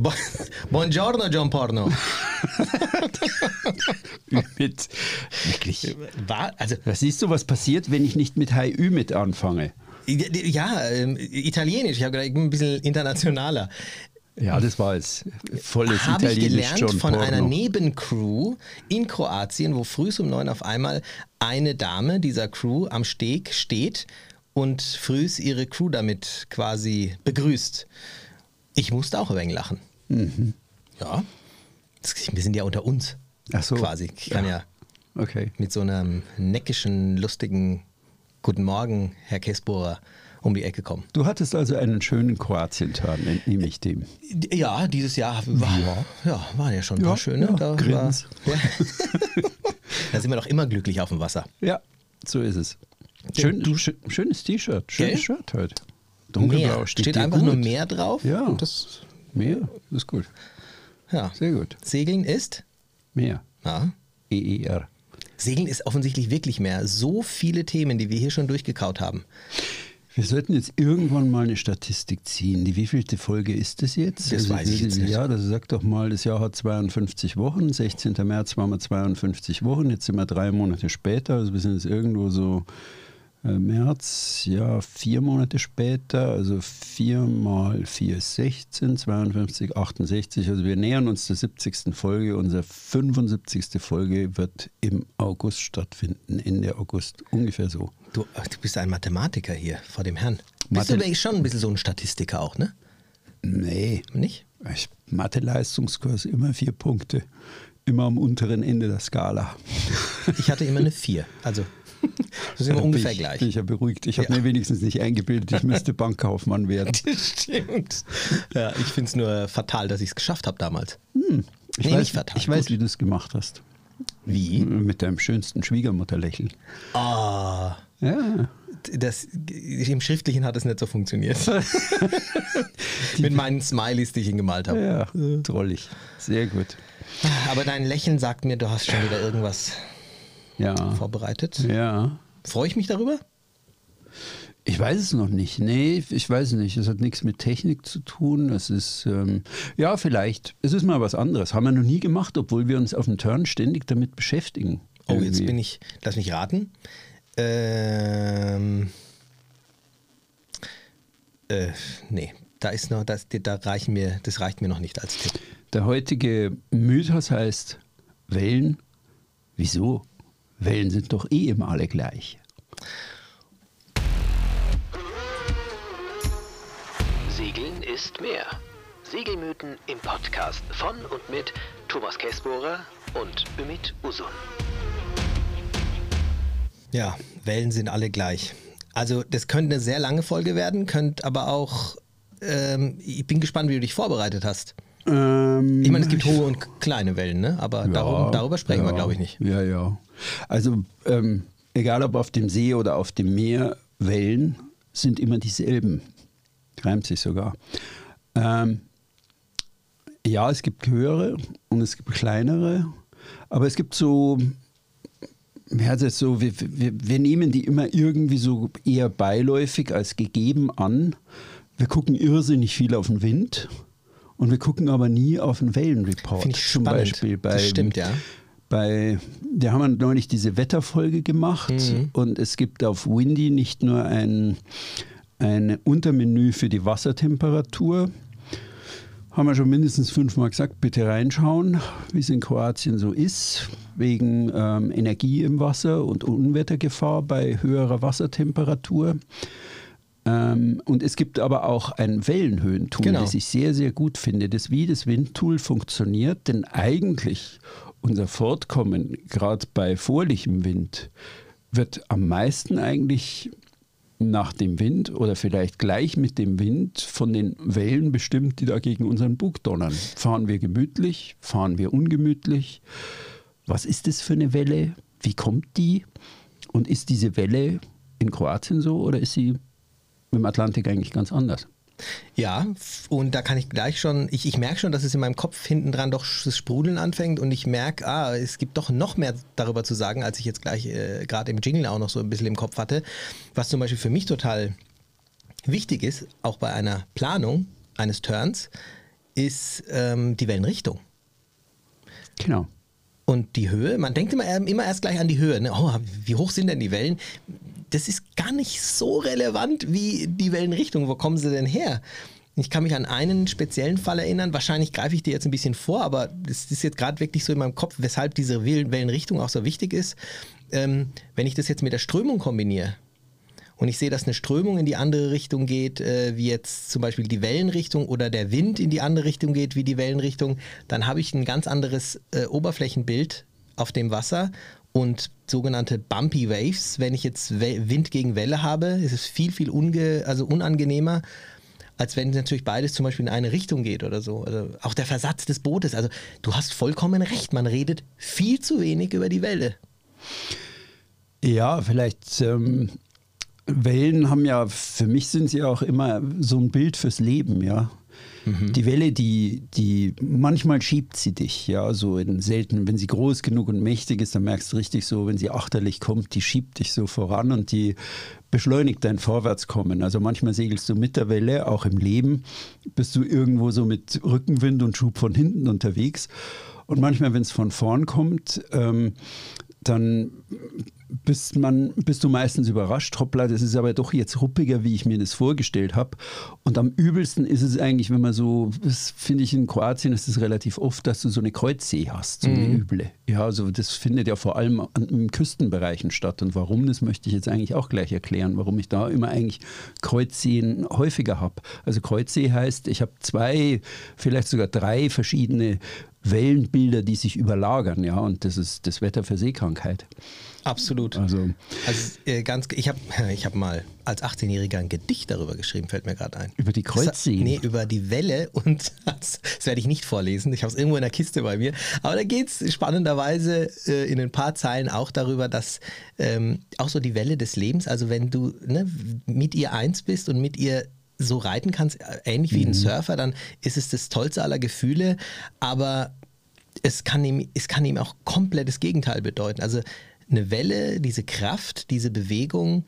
Buongiorno, John Porno. mit, wirklich. War, also, Was siehst du, was passiert, wenn ich nicht mit Hi Ü mit anfange? ja, ähm, italienisch. Ich habe gedacht, ich bin ein bisschen internationaler. Ja, das war es. Volles habe ich Italienisch gelernt John von Porno. einer Nebencrew in Kroatien, wo früh um neun auf einmal eine Dame dieser Crew am Steg steht und frühs ihre Crew damit quasi begrüßt. Ich musste auch ein wenig lachen. Ja, das, wir sind ja unter uns Mhm. Ach so. quasi. Ich kann ja. Okay. mit so einem neckischen, lustigen Guten Morgen, Herr Kessbohrer, um die Ecke kommen. Du hattest also einen schönen Kroatien-Turn, entnehme ich dem. Ja, dieses Jahr war, ja. waren ja schon ein Ja, paar schöne. ja, da, war, Grins. ja. da sind wir doch immer glücklich auf dem Wasser. Ja, so ist es. Schön, Du- schö- schönes T-Shirt, schönes? Shirt heute. Dunkelblau Meer. steht, Steht einfach gut. nur mehr drauf. Ja. Das, Mehr, ist gut. ja. Sehr gut. Segeln ist, Mehr. ja, EER. Segeln ist offensichtlich wirklich mehr. So viele Themen, die wir hier schon durchgekaut haben. Wir sollten jetzt irgendwann mal eine Statistik ziehen. Die wievielte Folge ist das jetzt? Das weiß ich jetzt nicht. Ja, das sagt doch mal, das Jahr hat 52 Wochen. 16. März waren wir 52 Wochen. Jetzt sind wir drei Monate später. Also wir sind jetzt irgendwo so März, ja, vier Monate später. Also 4 mal 4 ist 16, 52, 68. Also wir nähern uns der 70. Folge. Unsere 75. Folge wird im August stattfinden, Ende August. Ungefähr so. Du, du bist ein Mathematiker hier vor dem Herrn. Bist Mathe- du wirklich schon ein bisschen so ein Statistiker auch, ne? Nee. Nicht? Ich- Mathe-Leistungskurs immer vier Punkte. Immer am unteren Ende der Skala. Ich hatte immer eine 4. Also, das sind wir ungefähr ich, gleich. Bin ich ja beruhigt. Ich habe Ja. mir wenigstens nicht eingebildet, ich müsste Bankkaufmann werden. Das stimmt. Ja, ich finde es nur fatal, dass ich es geschafft habe damals. Ich Nee, weiß, nicht fatal. Ich weiß, wie du es gemacht hast. Wie? Mit deinem schönsten Schwiegermutterlächeln. Ah, Ja. das, im Schriftlichen hat es nicht so funktioniert. Mit meinen Smileys, die ich ihn gemalt habe. Ja, trollig. Sehr gut. Aber dein Lächeln sagt mir, du hast schon wieder irgendwas Ja. vorbereitet. Ja. Freue ich mich darüber? Ich weiß es noch nicht. Nee, ich weiß es nicht. Es hat nichts mit Technik zu tun. Es ist, ähm, ja, vielleicht. Es ist mal was anderes. Haben wir noch nie gemacht, obwohl wir uns auf dem Turn ständig damit beschäftigen. Oh, jetzt Irgendwie. bin ich, lass mich raten. Ähm, äh, nee, da ist noch, das, da reichen mir, das reicht mir noch nicht als Tipp. Der heutige Mythos heißt Wellen. Wieso? Wellen sind doch eh immer alle gleich. Segeln ist mehr. Segelmythen im Podcast von und mit Thomas Kessbohrer und Ümit Usun. Ja, Wellen sind alle gleich. Also das könnte eine sehr lange Folge werden, könnte aber auch, ähm, ich bin gespannt, wie du dich vorbereitet hast. Ähm, Ich meine, es gibt hohe und kleine Wellen, ne? aber darum, darüber sprechen wir, ja, glaube ich, nicht. Ja, ja. Also, ähm, egal ob auf dem See oder auf dem Meer, Wellen sind immer dieselben. Reimt sich sogar. Ähm, ja, es gibt höhere und es gibt kleinere, aber es gibt so, ja, das ist so wir, wir, wir nehmen die immer irgendwie so eher beiläufig als gegeben an. Wir gucken irrsinnig viel auf den Wind und wir gucken aber nie auf den Wellenreport. Finde ich Zum spannend. Beispiel bei, Das stimmt, ja. Bei, wir haben neulich diese Wetterfolge gemacht Mhm. und es gibt auf Windy nicht nur ein, ein Untermenü für die Wassertemperatur, haben wir schon mindestens fünfmal gesagt, bitte reinschauen, wie es in Kroatien so ist, wegen ähm, Energie im Wasser und Unwettergefahr bei höherer Wassertemperatur. Ähm, und es gibt aber auch ein Wellenhöhentool, Genau. das ich sehr, sehr gut finde, das wie das Windtool funktioniert, denn eigentlich unser Fortkommen, gerade bei vorlichem Wind, wird am meisten eigentlich nach dem Wind oder vielleicht gleich mit dem Wind von den Wellen bestimmt, die da gegen unseren Bug donnern. Fahren wir gemütlich? Fahren wir ungemütlich? Was ist das für eine Welle? Wie kommt die? Und ist diese Welle in Kroatien so oder ist sie im Atlantik eigentlich ganz anders? Ja, und da kann ich gleich schon, ich, ich merke schon, dass es in meinem Kopf hinten dran doch das Sprudeln anfängt und ich merke, ah, es gibt doch noch mehr darüber zu sagen, als ich jetzt gleich äh, gerade im Jingle auch noch so ein bisschen im Kopf hatte. Was zum Beispiel für mich total wichtig ist, auch bei einer Planung eines Turns, ist ähm, die Wellenrichtung. Genau. Und die Höhe, man denkt immer, immer erst gleich an die Höhe. Ne? Oh, wie hoch sind denn die Wellen? Das ist gar nicht so relevant wie die Wellenrichtung. Wo kommen sie denn her? Ich kann mich an einen speziellen Fall erinnern. Wahrscheinlich greife ich dir jetzt ein bisschen vor, aber das ist jetzt gerade wirklich so in meinem Kopf, weshalb diese Wellenrichtung auch so wichtig ist. Ähm, wenn ich das jetzt mit der Strömung kombiniere, und ich sehe, dass eine Strömung in die andere Richtung geht, äh, wie jetzt zum Beispiel die Wellenrichtung oder der Wind in die andere Richtung geht, wie die Wellenrichtung, dann habe ich ein ganz anderes äh, Oberflächenbild auf dem Wasser und sogenannte Bumpy Waves. Wenn ich jetzt Wind gegen Welle habe, ist es viel, viel unge also unangenehmer, als wenn natürlich beides zum Beispiel in eine Richtung geht oder so. Also auch der Versatz des Bootes. Also du hast vollkommen recht, man redet viel zu wenig über die Welle. Ja, vielleicht ähm, Wellen haben ja, für mich sind sie auch immer so ein Bild fürs Leben, ja. Mhm. Die Welle, die, die, manchmal schiebt sie dich, ja, so in selten, wenn sie groß genug und mächtig ist, dann merkst du richtig so, wenn sie achterlich kommt, die schiebt dich so voran und die beschleunigt dein Vorwärtskommen. Also manchmal segelst du mit der Welle, auch im Leben, bist du irgendwo so mit Rückenwind und Schub von hinten unterwegs. Und manchmal, wenn es von vorn kommt, ähm, dann bist, man, bist du meistens überrascht. Hoppla, das ist aber doch jetzt ruppiger, wie ich mir das vorgestellt habe. Und am übelsten ist es eigentlich, wenn man so, das finde ich in Kroatien ist es relativ oft, dass du so eine Kreuzsee hast, so eine mhm. üble. Ja, also das findet ja vor allem in Küstenbereichen statt. Und warum, das möchte ich jetzt eigentlich auch gleich erklären, warum ich da immer eigentlich Kreuzseen häufiger habe. Also Kreuzsee heißt, ich habe zwei, vielleicht sogar drei verschiedene Wellenbilder, die sich überlagern, ja, und das ist das Wetter für Seekrankheit. Absolut. Also, also äh, ganz, ich habe ich hab mal als 18-Jähriger ein Gedicht darüber geschrieben, fällt mir gerade ein. Über die Kreuzseen? Nee, über die Welle und das, das werde ich nicht vorlesen. Ich habe es irgendwo in der Kiste bei mir. Aber da geht es spannenderweise äh, in ein paar Zeilen auch darüber, dass ähm, auch so die Welle des Lebens, also wenn du ne, mit ihr eins bist und mit ihr so reiten kannst, äh, ähnlich wie mhm. ein Surfer, dann ist es das tollste aller Gefühle. Aber es kann ihm, es kann ihm auch komplett das Gegenteil bedeuten. Also eine Welle, diese Kraft, diese Bewegung.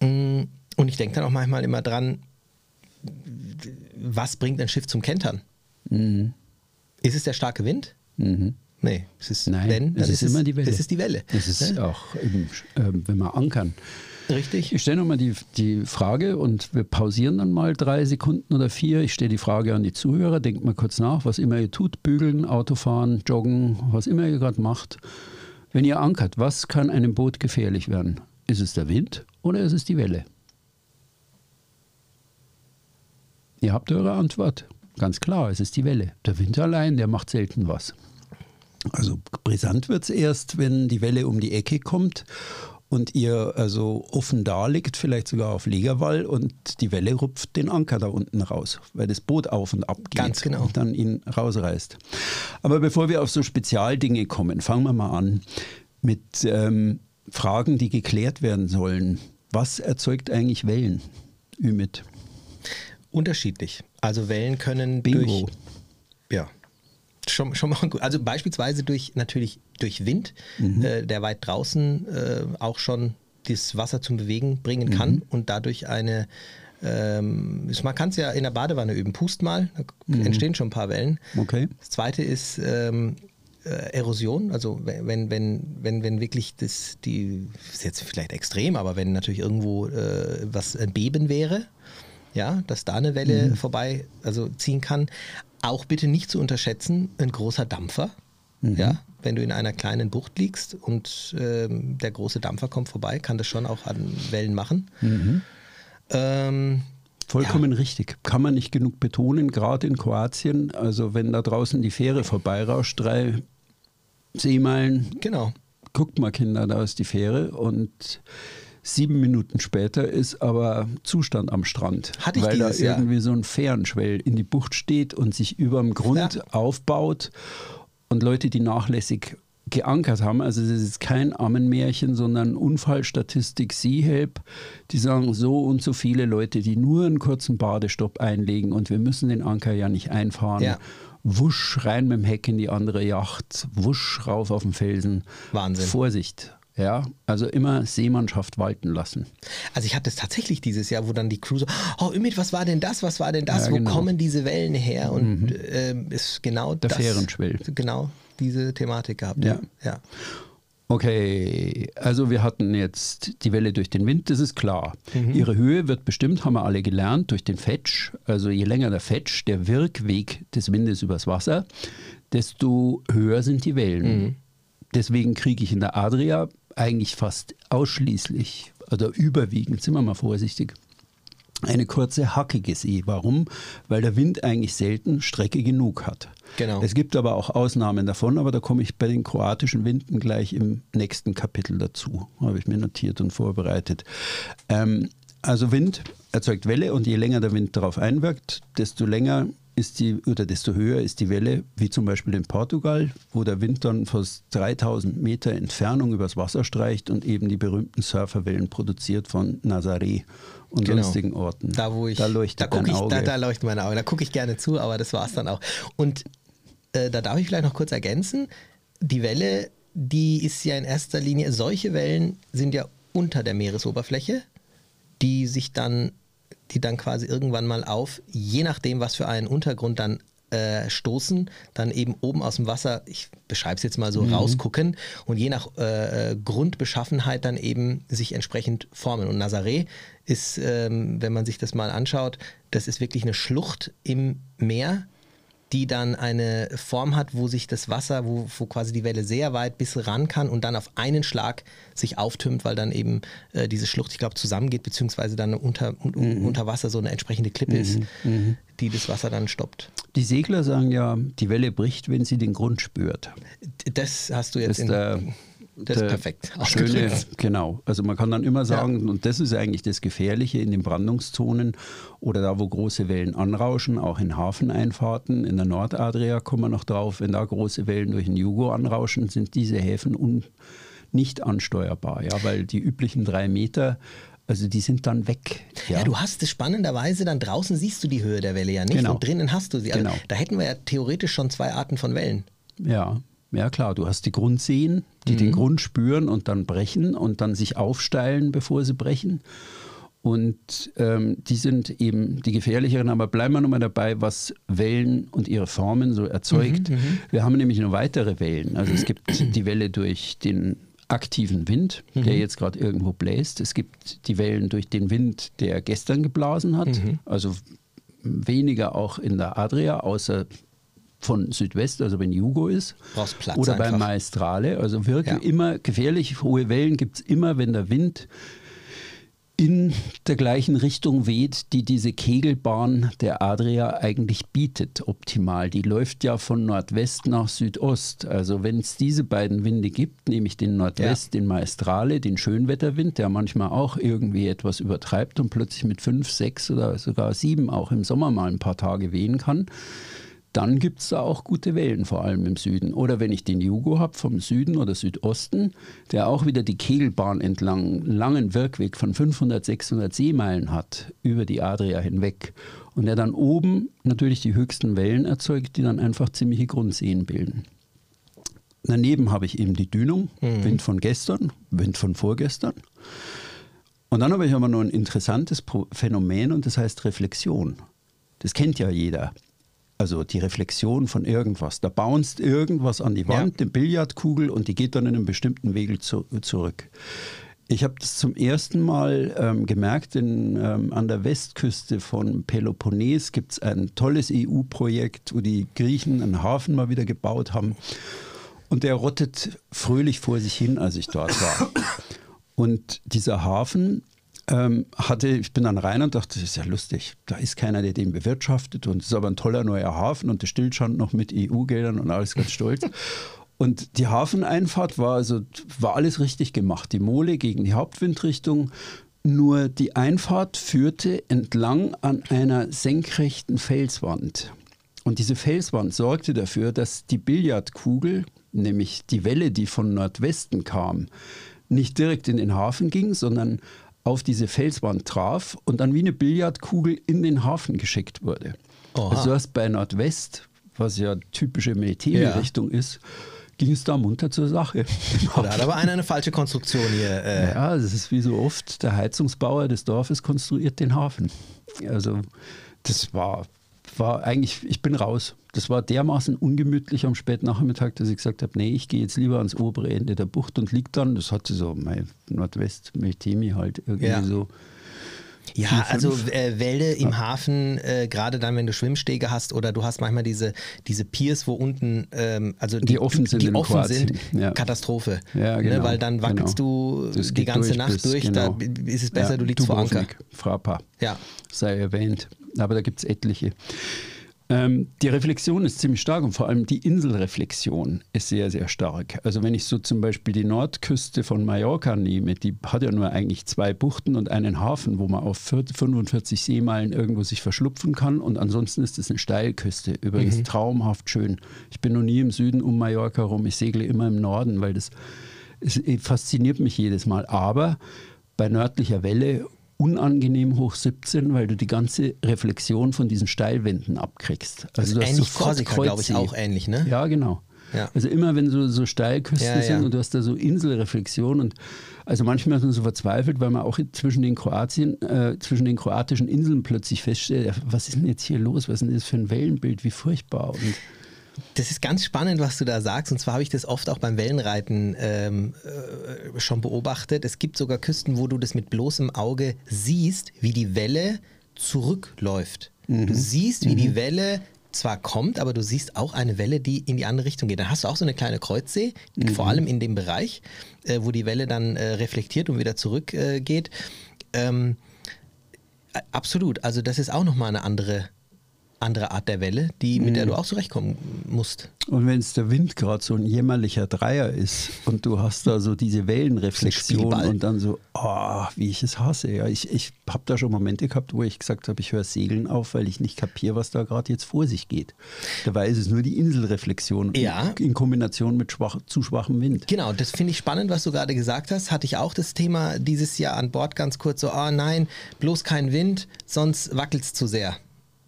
Mm, und ich denke dann auch manchmal immer dran, was bringt ein Schiff zum Kentern? Mhm. Ist es der starke Wind? Mhm. Nee, es ist, Nein, wenn, es ist, ist, immer die Welle. Es ist die Welle. Es ist ja? auch, eben, äh, wenn man ankern. Richtig. Ich stelle nochmal die, die Frage und wir pausieren dann mal drei Sekunden oder vier. Ich stelle die Frage an die Zuhörer. Denkt mal kurz nach, was immer ihr tut: Bügeln, Autofahren, Joggen, was immer ihr gerade macht. Wenn ihr ankert, was kann einem Boot gefährlich werden? Ist es der Wind oder ist es die Welle? Ihr habt eure Antwort. Ganz klar, es ist die Welle. Der Wind allein, der macht selten was. Also brisant wird es erst, wenn die Welle um die Ecke kommt und ihr also offen da liegt, vielleicht sogar auf Legerwall und die Welle rupft den Anker da unten raus, weil das Boot auf und ab geht Ganz genau. und dann ihn rausreißt. Aber bevor wir auf so Spezialdinge kommen, fangen wir mal an mit ähm, Fragen, die geklärt werden sollen. Was erzeugt eigentlich Wellen, Ümit? Unterschiedlich. Also Wellen können Bingo. durch ja, schon, schon mal gut. Also beispielsweise durch natürlich durch Wind, mhm. äh, der weit draußen äh, auch schon das Wasser zum Bewegen bringen kann mhm. und dadurch eine ähm, man kann es ja in der Badewanne üben. Pust mal, da mhm. entstehen schon ein paar Wellen. Okay. Das zweite ist ähm, äh, Erosion, also wenn, wenn, wenn, wenn wirklich das, die, ist jetzt vielleicht extrem, aber wenn natürlich irgendwo äh, was ein Beben wäre, ja, dass da eine Welle mhm. vorbei, also ziehen kann. Auch bitte nicht zu unterschätzen, ein großer Dampfer. Mhm. Ja, wenn du in einer kleinen Bucht liegst und ähm, der große Dampfer kommt vorbei, kann das schon auch an Wellen machen. Mhm. Ähm, Vollkommen ja. richtig. Kann man nicht genug betonen, gerade in Kroatien. Also wenn da draußen die Fähre vorbeirauscht, drei Seemeilen. Genau. Guckt mal, Kinder, da ist die Fähre und Sieben Minuten später ist aber Zustand am Strand, Hatte ich weil da irgendwie ja. so ein Fährenschwell in die Bucht steht und sich über dem Grund ja. aufbaut und Leute, die nachlässig geankert haben. Also das ist kein Ammenmärchen, sondern Unfallstatistik Seehelp. Die sagen so und so viele Leute, die nur einen kurzen Badestopp einlegen und wir müssen den Anker ja nicht einfahren. Ja. Wusch rein mit dem Heck in die andere Yacht, wusch rauf auf den Felsen. Wahnsinn. Vorsicht. Ja, also immer Seemannschaft walten lassen. Also ich hatte es tatsächlich dieses Jahr, wo dann die Crew so, oh Ümit, was war denn das, was war denn das, Ja, wo genau. kommen diese Wellen her? Und ähm, ist genau Der das, Fährenschwell. Genau diese Thematik gehabt. Ja. ja. Okay, also wir hatten jetzt die Welle durch den Wind, das ist klar. Mhm. Ihre Höhe wird bestimmt, haben wir alle gelernt, durch den Fetch. Also je länger der Fetch, der Wirkweg des Windes übers Wasser, desto höher sind die Wellen. Mhm. Deswegen kriege ich in der Adria eigentlich fast ausschließlich oder überwiegend, sind wir mal vorsichtig, eine kurze, hackige See. Warum? Weil der Wind eigentlich selten Strecke genug hat. Genau. Es gibt aber auch Ausnahmen davon, aber da komme ich bei den kroatischen Winden gleich im nächsten Kapitel dazu. Habe ich mir notiert und vorbereitet. Ähm, also Wind erzeugt Welle und je länger der Wind darauf einwirkt, desto länger ist die oder desto höher ist die Welle, wie zum Beispiel in Portugal, wo der Wind dann fast 3000 Meter Entfernung übers Wasser streicht und eben die berühmten Surferwellen produziert von Nazaré und Genau. sonstigen Orten. Da, wo ich, da leuchtet da ich, Auge. Da, da leuchten meine Augen. Da gucke ich gerne zu, aber das war es dann auch. Und äh, da darf ich vielleicht noch kurz ergänzen: Die Welle, die ist ja in erster Linie, solche Wellen sind ja unter der Meeresoberfläche, die sich dann, die dann quasi irgendwann mal auf, je nachdem, was für einen Untergrund dann äh, stoßen, dann eben oben aus dem Wasser, ich beschreibe es jetzt mal so, rausgucken und je nach äh, äh, Grundbeschaffenheit dann eben sich entsprechend formen. Und Nazaré ist, ähm, wenn man sich das mal anschaut, das ist wirklich eine Schlucht im Meer, die dann eine Form hat, wo sich das Wasser, wo, wo quasi die Welle sehr weit bis ran kann und dann auf einen Schlag sich auftürmt, weil dann eben äh, diese Schlucht, ich glaube, zusammengeht, beziehungsweise dann unter, un, unter Wasser so eine entsprechende Klippe ist, die das Wasser dann stoppt. Die Segler sagen ja, die Welle bricht, wenn sie den Grund spürt. Das hast du jetzt Das in, der, das ist perfekt schöne, genau. Also man kann dann immer sagen, und das ist eigentlich das Gefährliche in den Brandungszonen oder da, wo große Wellen anrauschen, auch in Hafeneinfahrten, in der Nordadria kommen wir noch drauf, wenn da große Wellen durch den Jugo anrauschen, sind diese Häfen un, nicht ansteuerbar, ja, weil die üblichen drei Meter, also die sind dann weg. Ja. du hast es spannenderweise, dann draußen siehst du die Höhe der Welle ja nicht Genau. und drinnen hast du sie. Also Genau. Da hätten wir ja theoretisch schon zwei Arten von Wellen. Ja, ja klar. Du hast die Grundseen, die Mhm. den Grund spüren und dann brechen und dann sich aufsteilen, bevor sie brechen. Und ähm, die sind eben die gefährlicheren, aber bleiben wir nochmal dabei, was Wellen und ihre Formen so erzeugt. Mhm, Wir haben nämlich noch weitere Wellen. Also es gibt die Welle durch den aktiven Wind, Mhm. der jetzt gerade irgendwo bläst. Es gibt die Wellen durch den Wind, der gestern geblasen hat. Mhm. Also weniger auch in der Adria, außer von Südwest, also wenn Jugo ist. Brauchst Platz Oder bei einfach. Maestrale. Also wirklich Ja. immer gefährlich. Hohe Wellen gibt es immer, wenn der Wind in der gleichen Richtung weht, die diese Kegelbahn der Adria eigentlich bietet, optimal. Die läuft ja von Nordwest nach Südost. Also wenn es diese beiden Winde gibt, nämlich den Nordwest, den Maestrale, den Schönwetterwind, der manchmal auch irgendwie etwas übertreibt und plötzlich mit fünf, sechs oder sogar sieben auch im Sommer mal ein paar Tage wehen kann, dann gibt es da auch gute Wellen, vor allem im Süden. Oder wenn ich den Jugo habe vom Süden oder Südosten, der auch wieder die Kegelbahn entlang, einen langen Wirkweg von 500, 600 Seemeilen hat, über die Adria hinweg. Und der dann oben natürlich die höchsten Wellen erzeugt, die dann einfach ziemliche Grundseen bilden. Daneben habe ich eben die Dünung, Wind von gestern, Wind von vorgestern. Und dann habe ich aber noch ein interessantes Phänomen und das heißt Reflexion. Das kennt ja jeder. Also die Reflexion von irgendwas. Da bounced irgendwas an die Wand, eine Billardkugel und die geht dann in einen bestimmten Weg zu, zurück. Ich habe das zum ersten Mal ähm, gemerkt, in, ähm, an der Westküste von Peloponnes gibt es ein tolles EU-Projekt, wo die Griechen einen Hafen mal wieder gebaut haben. Und der rottet fröhlich vor sich hin, als ich dort war. Und dieser Hafen ähm, hatte, ich bin dann rein und dachte, das ist ja lustig, da ist keiner, der den bewirtschaftet und es ist aber ein toller neuer Hafen und der stillstand noch mit EU-Geldern und alles ganz stolz. Und die Hafeneinfahrt war also war alles richtig gemacht. Die Mole gegen die Hauptwindrichtung. Nur die Einfahrt führte entlang an einer senkrechten Felswand. Und diese Felswand sorgte dafür, dass die Billardkugel, nämlich die Welle, die von Nordwesten kam, nicht direkt in den Hafen ging, sondern auf diese Felswand traf und dann wie eine Billardkugel in den Hafen geschickt wurde. Oha. Also hast bei Nordwest, was ja typische Militärrichtung ist, ging es da munter zur Sache. Da hat aber einer eine falsche Konstruktion hier. Äh. Ja, das ist wie so oft, der Heizungsbauer des Dorfes konstruiert den Hafen. Also das war, war eigentlich, ich bin raus. Das war dermaßen ungemütlich am Spätnachmittag, dass ich gesagt habe, nee, ich gehe jetzt lieber ans obere Ende der Bucht und liegt dann, das hatte so mein Nordwest, Meltemi halt irgendwie Ja. so. Ja, vier, also äh, Wälde im Hafen, äh, gerade dann, wenn du Schwimmstege hast oder du hast manchmal diese, diese Piers, wo unten, ähm, also Die offen sind die offen sind, ja. Katastrophe. Ja, ne, genau, weil dann wackelst du Das die ganze durch Nacht durch, genau. da ist es besser, Ja, du liegst vor Anker. Frappa. Ja. sei erwähnt. Aber da gibt es etliche. Ähm, die Reflexion ist ziemlich stark und vor allem die Inselreflexion ist sehr, sehr stark. Also wenn ich so zum Beispiel die Nordküste von Mallorca nehme, die hat ja nur eigentlich zwei Buchten und einen Hafen, wo man auf 45 Seemeilen irgendwo sich verschlupfen kann und ansonsten ist es eine Steilküste. Übrigens traumhaft schön. Ich bin noch nie im Süden um Mallorca rum, ich segle immer im Norden, weil das es fasziniert mich jedes Mal. Aber bei nördlicher Welle unangenehm hoch 17, weil du die ganze Reflexion von diesen Steilwänden abkriegst. Also du hast ähnlich Korsika, glaube ich, auch ähnlich, ne? Ja, genau. Ja. Also immer wenn so, so Steilküsten Ja, ja. sind und du hast da so Inselreflexion und also manchmal ist man so verzweifelt, weil man auch zwischen den Kroatien, äh, zwischen den kroatischen Inseln plötzlich feststellt, ja, was ist denn jetzt hier los? Was ist denn das für ein Wellenbild? Wie furchtbar. Und Das ist ganz spannend, was du da sagst. Und zwar habe ich das oft auch beim Wellenreiten ähm, äh, schon beobachtet. Es gibt sogar Küsten, wo du das mit bloßem Auge siehst, wie die Welle zurückläuft. Du siehst, wie die Welle zwar kommt, aber du siehst auch eine Welle, die in die andere Richtung geht. Dann hast du auch so eine kleine Kreuzsee, vor allem in dem Bereich, äh, wo die Welle dann äh, reflektiert und wieder zurückgeht. Äh, geht. ähm, äh, absolut. Also das ist auch nochmal eine andere, andere Art der Welle, die, mit der du auch zurechtkommen musst. Und wenn es der Wind gerade so ein jämmerlicher Dreier ist und du hast da so diese Wellenreflexion und dann so, oh, wie ich es hasse. Ja, ich ich habe da schon Momente gehabt, wo ich gesagt habe, ich höre Segeln auf, weil ich nicht kapiere, was da gerade jetzt vor sich geht. Dabei ist es nur die Inselreflexion Ja. in, in Kombination mit schwach, zu schwachem Wind. Genau, das finde ich spannend, was du gerade gesagt hast. Hatte ich auch das Thema dieses Jahr an Bord ganz kurz so, ah nein, bloß kein Wind, sonst wackelt es zu sehr.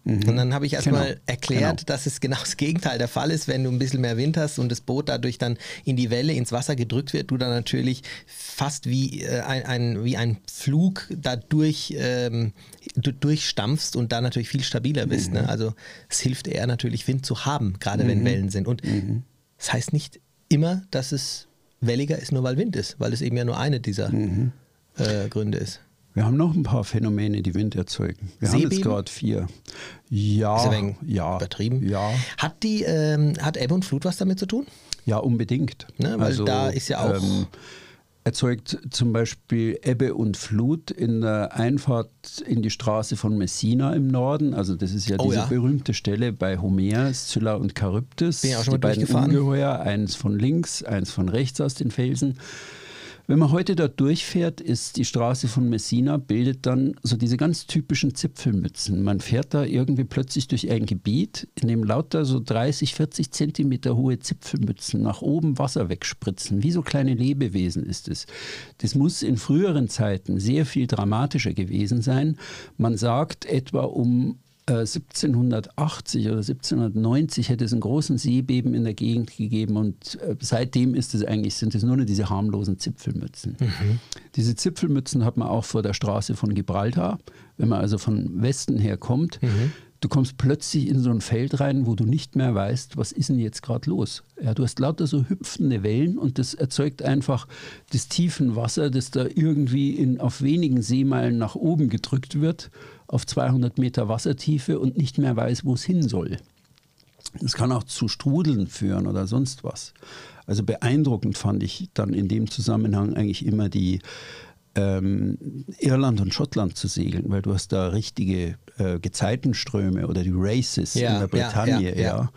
Und dann habe ich erstmal Genau, erklärt, genau. dass es genau das Gegenteil der Fall ist, wenn du ein bisschen mehr Wind hast und das Boot dadurch dann in die Welle, ins Wasser gedrückt wird, du dann natürlich fast wie, äh, ein, ein, wie ein Flug dadurch ähm, du- durchstampfst und da natürlich viel stabiler bist. Ne? Also es hilft eher natürlich Wind zu haben, gerade wenn Wellen sind. Und das heißt nicht immer, dass es welliger ist, nur weil Wind ist, weil es eben ja nur eine dieser äh, Gründe ist. Wir haben noch ein paar Phänomene, die Wind erzeugen. Wir haben jetzt Seebeben? gerade vier. Ja, ja, übertrieben. Ja, Hat die, ähm, hat Ebbe und Flut was damit zu tun? Ja, unbedingt. Ne, weil da ist ja auch- erzeugt zum Beispiel Ebbe und Flut in der Einfahrt in die Straße von Messina im Norden. Also das ist ja Oh diese ja. berühmte Stelle bei Homer, Scylla und Charybdis. Bin ja auch schon die beiden. Ungeheuer, eins von links, eins von rechts aus den Felsen. Wenn man heute dort durchfährt, ist die Straße von Messina, bildet dann so diese ganz typischen Zipfelmützen. Man fährt da irgendwie plötzlich durch ein Gebiet, in dem lauter so 30, 40 Zentimeter hohe Zipfelmützen nach oben Wasser wegspritzen. Wie so kleine Lebewesen ist es. Das muss in früheren Zeiten sehr viel dramatischer gewesen sein. Man sagt, etwa um 1780 oder 1790 hätte es einen großen Seebeben in der Gegend gegeben und äh, seitdem ist es eigentlich, sind es nur noch diese harmlosen Zipfelmützen. Diese Zipfelmützen hat man auch vor der Straße von Gibraltar. Wenn man also von Westen her kommt, du kommst plötzlich in so ein Feld rein, wo du nicht mehr weißt, was ist denn jetzt gerade los. Ja, du hast lauter so hüpfende Wellen und das erzeugt einfach das tiefen Wasser, das da irgendwie in, auf wenigen Seemeilen nach oben gedrückt wird, auf 200 Meter Wassertiefe und nicht mehr weiß, wo es hin soll. Das kann auch zu Strudeln führen oder sonst was. Also beeindruckend fand ich dann in dem Zusammenhang eigentlich immer die ähm, Irland und Schottland zu segeln, weil du hast da richtige äh, Gezeitenströme oder die Races Ja, in der ja, Bretagne. ja, ja.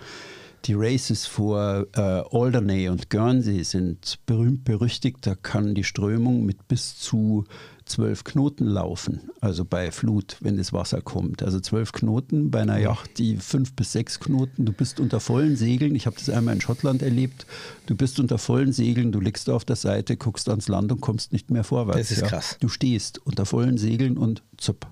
Die Races vor äh, Alderney und Guernsey sind berühmt berüchtigt. Da kann die Strömung mit bis zu zwölf Knoten laufen, also bei Flut, wenn das Wasser kommt. Also zwölf Knoten bei einer Yacht, die fünf bis sechs Knoten, du bist unter vollen Segeln. Ich habe das einmal in Schottland erlebt. Du bist unter vollen Segeln, du liegst auf der Seite, guckst ans Land und kommst nicht mehr vorwärts. Das ist ja. krass. Du stehst unter vollen Segeln und zupp.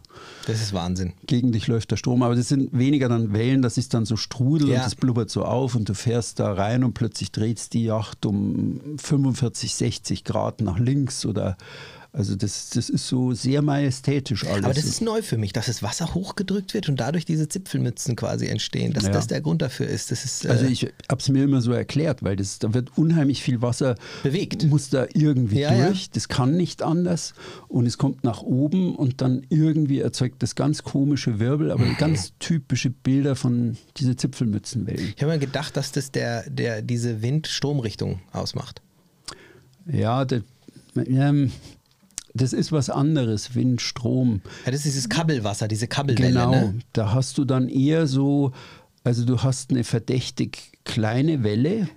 Das ist Wahnsinn. Gegen dich läuft der Strom, aber das sind weniger dann Wellen, das ist dann so Strudel Ja. und das blubbert so auf und du fährst da rein und plötzlich dreht die Yacht um 45, 60 Grad nach links oder also das, das ist so sehr majestätisch alles. Aber das ist neu für mich, dass das Wasser hochgedrückt wird und dadurch diese Zipfelmützen quasi entstehen. Dass Ja. das der Grund dafür ist. Das ist äh, also ich habe es mir immer so erklärt, weil das, da wird unheimlich viel Wasser Bewegt. muss da irgendwie Ja, ja. durch. Das kann nicht anders und es kommt nach oben und dann irgendwie erzeugt das ganz komische Wirbel, aber ganz typische Bilder von diese Zipfelmützenwellen. ich habe mir gedacht, dass das der, der diese Wind-Stromrichtung ausmacht. Ja, der, ähm, das ist was anderes, Wind, Strom. Ja, das ist dieses Kabbelwasser, diese Kabbelwelle. Genau, Ne? da hast du dann eher so, also du hast eine verdächtig kleine Welle,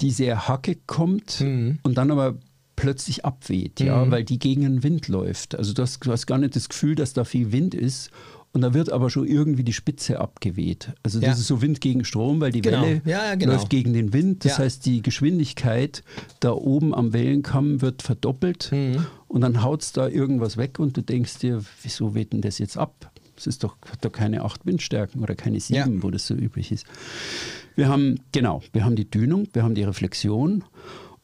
die sehr hackig kommt Mhm. und dann aber plötzlich abweht, ja, weil die gegen den Wind läuft. Also du hast, du hast gar nicht das Gefühl, dass da viel Wind ist. Und da wird aber schon irgendwie die Spitze abgeweht. Also das Ja. ist so Wind gegen Strom, weil die Genau. Welle Ja, genau. läuft gegen den Wind. Das Ja. heißt, die Geschwindigkeit da oben am Wellenkamm wird verdoppelt Mhm. und dann haut es da irgendwas weg und du denkst dir, wieso weht denn das jetzt ab? Es ist doch, hat doch keine acht Windstärken oder keine sieben, wo das so üblich ist. Wir haben, genau, wir haben die Dünung, wir haben die Reflexion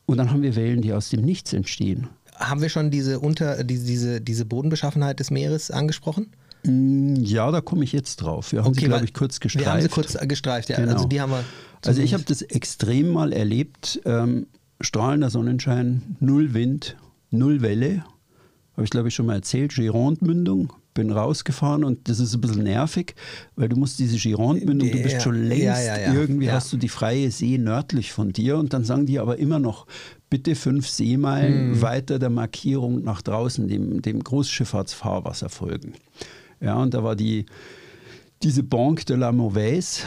und dann haben wir Wellen, die aus dem Nichts entstehen. Haben wir schon diese, unter, diese, diese, diese Bodenbeschaffenheit des Meeres angesprochen? Mm, Ja, da komme ich jetzt drauf. Wir haben sie, weil glaube ich, kurz gestreift. Wir haben sie kurz äh, gestreift, ja. Genau. Also die haben wir. Also ich habe das extrem mal erlebt. Ähm, strahlender Sonnenschein, null Wind, null Welle. Habe ich glaube ich schon mal erzählt. Gironde-Mündung. Bin rausgefahren und das ist ein bisschen nervig, weil du musst diese Gironde-Mündung, du bist schon längst, ja, ja, ja. irgendwie hast du die freie See nördlich von dir und dann sagen die aber immer noch, bitte fünf Seemeilen Mhm. weiter der Markierung nach draußen, dem, dem Großschifffahrtsfahrwasser folgen. Ja, und da war die, diese Banque de la Mauvaise,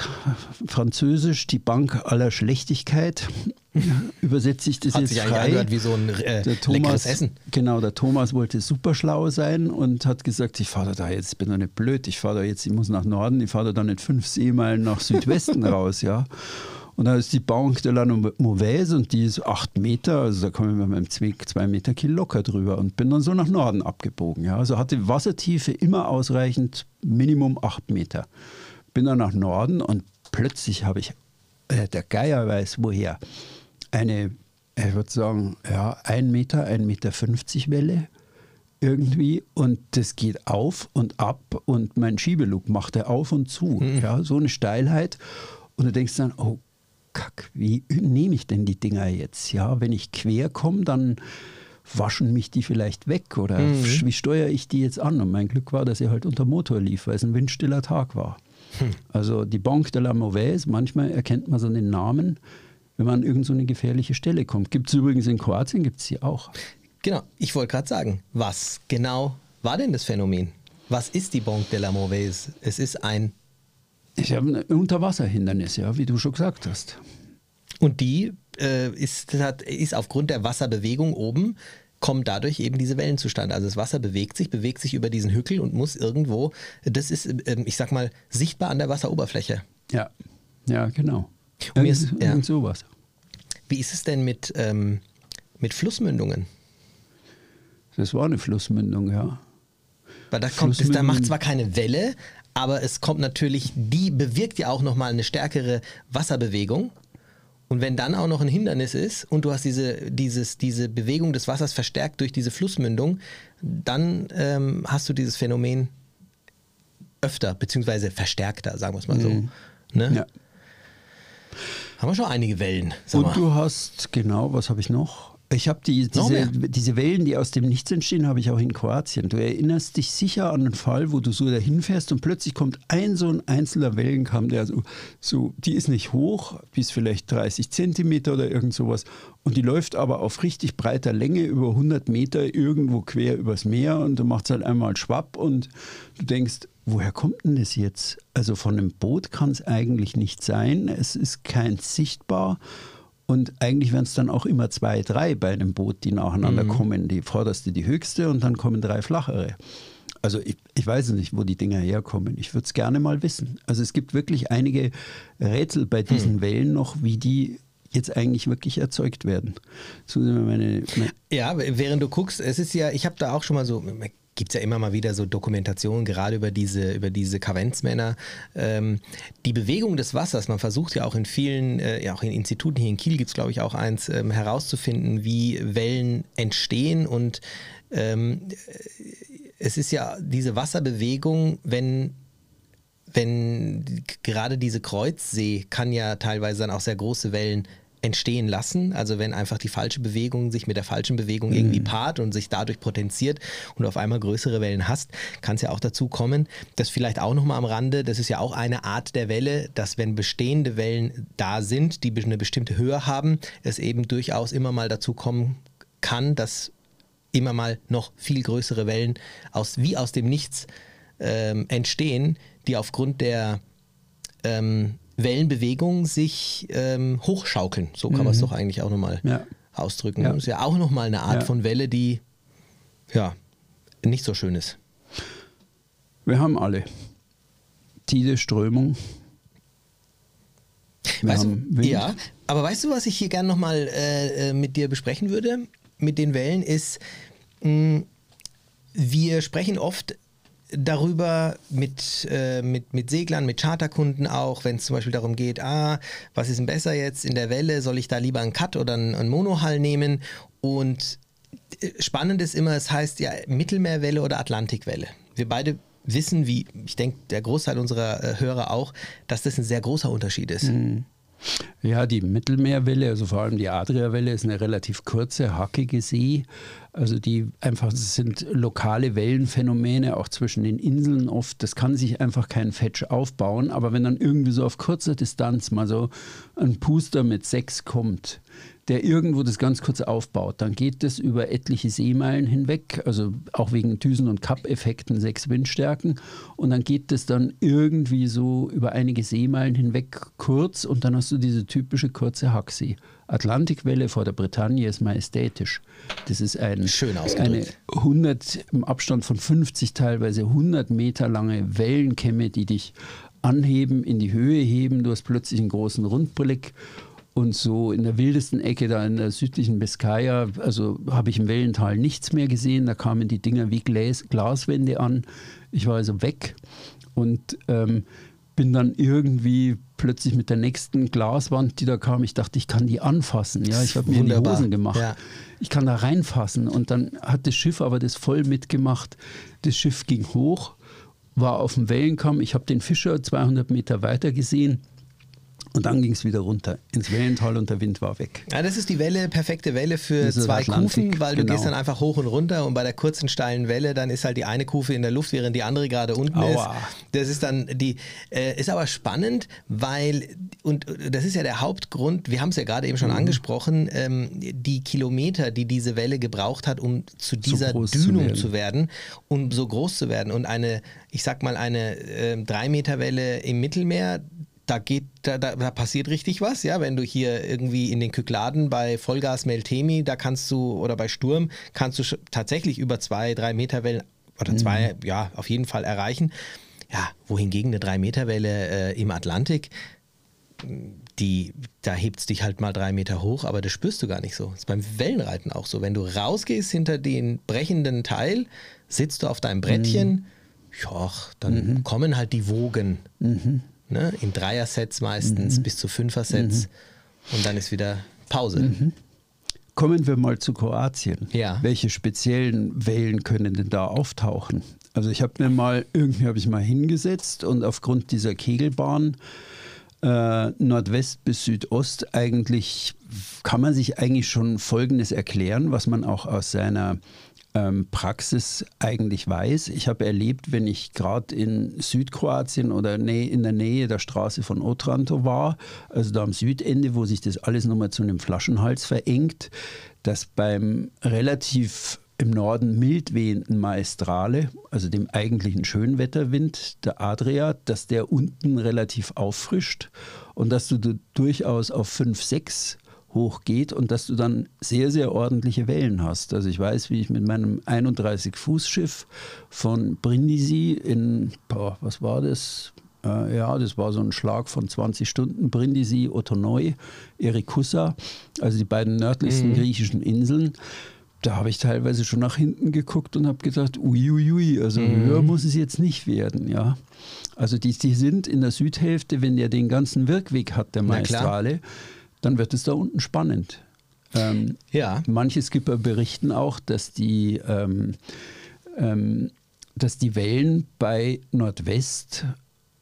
französisch die Bank aller Schlechtigkeit, übersetze ich das Hat jetzt sich frei. angehört wie so ein äh, Der Thomas, Essen. genau, der Thomas wollte super schlau sein und hat gesagt, ich fahre da jetzt, ich bin doch nicht blöd, ich fahre da jetzt, ich muss nach Norden, ich fahre da nicht fünf Seemeilen nach Südwesten raus, ja. Und da ist die Banque de la Mauvaise und die ist acht Meter, also da komme ich mit meinem zwei, zwei Meter Kiel locker drüber und bin dann so nach Norden abgebogen, ja. Also hatte Wassertiefe immer ausreichend, Minimum acht Meter. Bin dann nach Norden und plötzlich habe ich, äh, der Geier weiß woher, eine, ich würde sagen, ja, ein Meter, ein Meter 50 Welle irgendwie und das geht auf und ab und mein Schiebelug macht er auf und zu. Ja, so eine Steilheit. Und du denkst dann, oh Kack, wie nehme ich denn die Dinger jetzt? Ja, wenn ich quer komme, dann waschen mich die vielleicht weg oder wie steuere ich die jetzt an? Und mein Glück war, dass sie halt unter Motor lief, weil es ein windstiller Tag war. Also die Banque de la Mauvaise, manchmal erkennt man so den Namen, wenn man an irgendeine so eine gefährliche Stelle kommt. Gibt es übrigens in Kroatien, gibt es sie auch. Genau, ich wollte gerade sagen, was genau war denn das Phänomen? Was ist die Banque de la Mauvaise? Es ist ein. Ich habe ein Unterwasserhindernis, ja, wie du schon gesagt hast. Und die äh, ist, hat, ist aufgrund der Wasserbewegung oben, kommen dadurch eben diese Wellen zustande. Also das Wasser bewegt sich, bewegt sich über diesen Hügel und muss irgendwo, das ist, ähm, ich sag mal, sichtbar an der Wasseroberfläche. Ja, ja, genau. Und mir ist- ja. sowas. Wie ist es denn mit, ähm, mit Flussmündungen? Das war eine Flussmündung, ja. Weil da kommt, da macht zwar keine Welle, aber es kommt natürlich, die bewirkt ja auch nochmal eine stärkere Wasserbewegung. Und wenn dann auch noch ein Hindernis ist und du hast diese, dieses, diese Bewegung des Wassers verstärkt durch diese Flussmündung, dann ähm, hast du dieses Phänomen öfter, beziehungsweise verstärkter, sagen wir es mal so. Ne? Mhm. ja. Haben wir schon einige Wellen. Sag Und mal. du hast, genau, was habe ich noch? Ich habe die, diese, diese Wellen, die aus dem Nichts entstehen, habe ich auch in Kroatien. Du erinnerst dich sicher an einen Fall, wo du so dahin fährst und plötzlich kommt ein so ein einzelner Wellenkamm, der so, so, die ist nicht hoch, die ist vielleicht 30 Zentimeter oder irgend sowas und die läuft aber auf richtig breiter Länge über 100 Meter irgendwo quer übers Meer und du machst halt einmal schwapp und du denkst, woher kommt denn das jetzt? Also von einem Boot kann es eigentlich nicht sein, es ist kein sichtbar Und eigentlich werden es dann auch immer zwei, drei bei einem Boot, die nacheinander Mhm. kommen. Die vorderste die höchste und dann kommen drei flachere. Also ich, ich weiß nicht, wo die Dinger herkommen. Ich würde es gerne mal wissen. Also es gibt wirklich einige Rätsel bei diesen Hm. Wellen noch, wie die jetzt eigentlich wirklich erzeugt werden. So meine, meine Ja, während du guckst, es ist ja, ich habe da auch schon mal so, gibt es ja immer mal wieder so Dokumentationen, gerade über diese, über diese Kavenzmänner. Ähm, die Bewegung des Wassers, man versucht ja auch in vielen, äh, ja auch in Instituten, hier in Kiel gibt es glaube ich auch eins, ähm, herauszufinden, wie Wellen entstehen und ähm, es ist ja diese Wasserbewegung, wenn wenn gerade diese Kreuzsee kann ja teilweise dann auch sehr große Wellen entstehen lassen. Also wenn einfach die falsche Bewegung sich mit der falschen Bewegung irgendwie paart und sich dadurch potenziert und du auf einmal größere Wellen hast, kann es ja auch dazu kommen, dass vielleicht auch nochmal am Rande, das ist ja auch eine Art der Welle, dass wenn bestehende Wellen da sind, die eine bestimmte Höhe haben, es eben durchaus immer mal dazu kommen kann, dass immer mal noch viel größere Wellen aus, wie aus dem Nichts ähm, entstehen, die aufgrund der ähm, Wellenbewegung sich ähm, hochschaukeln. So kann man es doch eigentlich auch nochmal Ja. ausdrücken. Ja. Das ist ja auch nochmal eine Art Ja. von Welle, die ja nicht so schön ist. Wir haben alle. Tide, Strömung. Wir Weißt haben du, Wind. ja, aber weißt du, was ich hier gerne nochmal äh, äh, mit dir besprechen würde? Mit den Wellen ist, mh, wir sprechen oft darüber mit, äh, mit, mit Seglern, mit Charterkunden auch, wenn es zum Beispiel darum geht, ah, was ist denn besser jetzt in der Welle, soll ich da lieber einen Cut oder einen, einen Monohull nehmen? Und äh, spannend ist immer, es heißt ja Mittelmeerwelle oder Atlantikwelle. Wir beide wissen, wie ich denke, der Großteil unserer äh, Hörer auch, dass das ein sehr großer Unterschied ist. Ja, die Mittelmeerwelle, also vor allem die Adriawelle, ist eine relativ kurze, hackige See. Also die einfach das sind lokale Wellenphänomene, auch zwischen den Inseln oft. Das kann sich einfach kein Fetch aufbauen. Aber wenn dann irgendwie so auf kurzer Distanz mal so ein Puster mit sechs kommt, der irgendwo das ganz kurz aufbaut, dann geht das über etliche Seemeilen hinweg, also auch wegen Düsen- und Kapp-Effekten sechs Windstärken. Und dann geht das dann irgendwie so über einige Seemeilen hinweg kurz und dann hast du diese typische kurze Hacksee. Atlantikwelle vor der Bretagne ist majestätisch. Das ist ein, Schön eine ausgedrückt. 100 im Abstand von 50 teilweise 100 Meter lange Wellenkämme, die dich anheben, in die Höhe heben. Du hast plötzlich einen großen Rundblick und so in der wildesten Ecke da in der südlichen Biskaya, also habe ich im Wellental nichts mehr gesehen. Da kamen die Dinger wie Glas, Glaswände an. Ich war also weg und ähm, bin dann irgendwie plötzlich mit der nächsten Glaswand, die da kam, ich dachte, ich kann die anfassen. Ja, ich habe mir in die. Hosen gemacht. Ja. Ich kann da reinfassen. Und dann hat das Schiff aber das voll mitgemacht. Das Schiff ging hoch, war auf dem Wellenkamm. Ich habe den Fischer 200 Meter weiter gesehen. Und dann ging es wieder runter ins Wellental und der Wind war weg. Ja, das ist die Welle, perfekte Welle für zwei Atlantik, Kufen, weil du genau. gehst dann einfach hoch und runter und bei der kurzen steilen Welle, dann ist halt die eine Kufe in der Luft, während die andere gerade unten Aua. ist. Das ist dann die, äh, ist aber spannend, weil, und das ist ja der Hauptgrund, wir haben es ja gerade Mhm. eben schon angesprochen, ähm, die Kilometer, die diese Welle gebraucht hat, um zu dieser zu Dünung werden. zu werden, um so groß zu werden. Und eine, ich sag mal, eine äh, 3 Meter Welle im Mittelmeer, da geht, da, da, da passiert richtig was, ja. Wenn du hier irgendwie in den Kykladen bei Vollgas Meltemi, da kannst du, oder bei Sturm, kannst du tatsächlich über zwei, drei Meter Wellen oder zwei, ja, auf jeden Fall erreichen. Ja, wohingegen eine 3 Meter Welle äh, im Atlantik, die, da hebt es dich halt mal drei Meter hoch, aber das spürst du gar nicht so. Das ist beim Wellenreiten auch so. Wenn du rausgehst hinter den brechenden Teil, sitzt du auf deinem Brettchen, ja, dann kommen halt die Wogen. Ne? In Dreier-Sets meistens, bis zu Fünfer-Sets. Und dann ist wieder Pause. Kommen wir mal zu Kroatien. Ja. Welche speziellen Wellen können denn da auftauchen? Also ich habe mir mal, irgendwie habe ich mal hingesetzt und aufgrund dieser Kegelbahn äh, Nordwest bis Südost eigentlich kann man sich eigentlich schon Folgendes erklären, was man auch aus seiner ähm, Praxis eigentlich weiß. Ich habe erlebt, wenn ich gerade in Südkroatien oder in der Nähe der Straße von Otranto war, also da am Südende, wo sich das alles nochmal zu einem Flaschenhals verengt, dass beim relativ im Norden mild wehenden Maestrale, also dem eigentlichen Schönwetterwind der Adria, dass der unten relativ auffrischt und dass du durchaus auf 5, 6 hochgeht und dass du dann sehr, sehr ordentliche Wellen hast. Also ich weiß, wie ich mit meinem 31-Fuß-Schiff von Brindisi in, boah, was war das? Äh, ja, das war so ein Schlag von 20 Stunden. Brindisi, Otonoi, Erikussa, also die beiden nördlichsten mhm. griechischen Inseln da habe ich teilweise schon nach hinten geguckt und habe gedacht, uiuiui, also mhm. höher muss es jetzt nicht werden, ja. Also die, die sind in der Südhälfte, wenn der den ganzen Wirkweg hat, der Maestrale, dann wird es da unten spannend. Ähm, ja. Manche Skipper berichten auch, dass die, ähm, ähm, dass die Wellen bei Nordwest,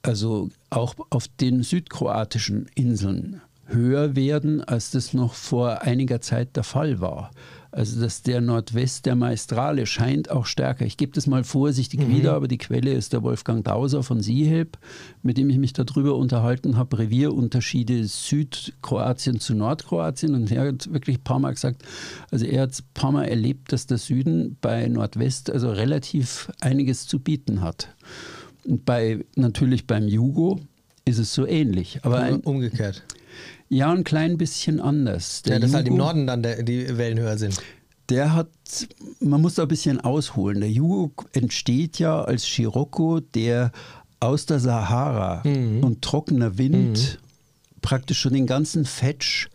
also auch auf den südkroatischen Inseln, höher werden, als das noch vor einiger Zeit der Fall war. Also dass der Nordwest der Maestrale scheint auch stärker. Ich gebe das mal vorsichtig mhm. wieder, aber die Quelle ist der Wolfgang Dauser von Siehelb, mit dem ich mich darüber unterhalten habe, Revierunterschiede Südkroatien zu Nordkroatien. Und er hat wirklich ein paar Mal gesagt, also er hat ein paar Mal erlebt, dass der Süden bei Nordwest also relativ einiges zu bieten hat. Und bei, natürlich beim Jugo ist es so ähnlich. Aber ein, umgekehrt. Ja, ein klein bisschen anders. Der ja, dass Jugo, halt im Norden dann der, die Wellen höher sind. Der hat, man muss da ein bisschen ausholen. Der Jugo entsteht ja als Scirocco, der aus der Sahara mhm. und trockener Wind mhm. praktisch schon den ganzen Fetch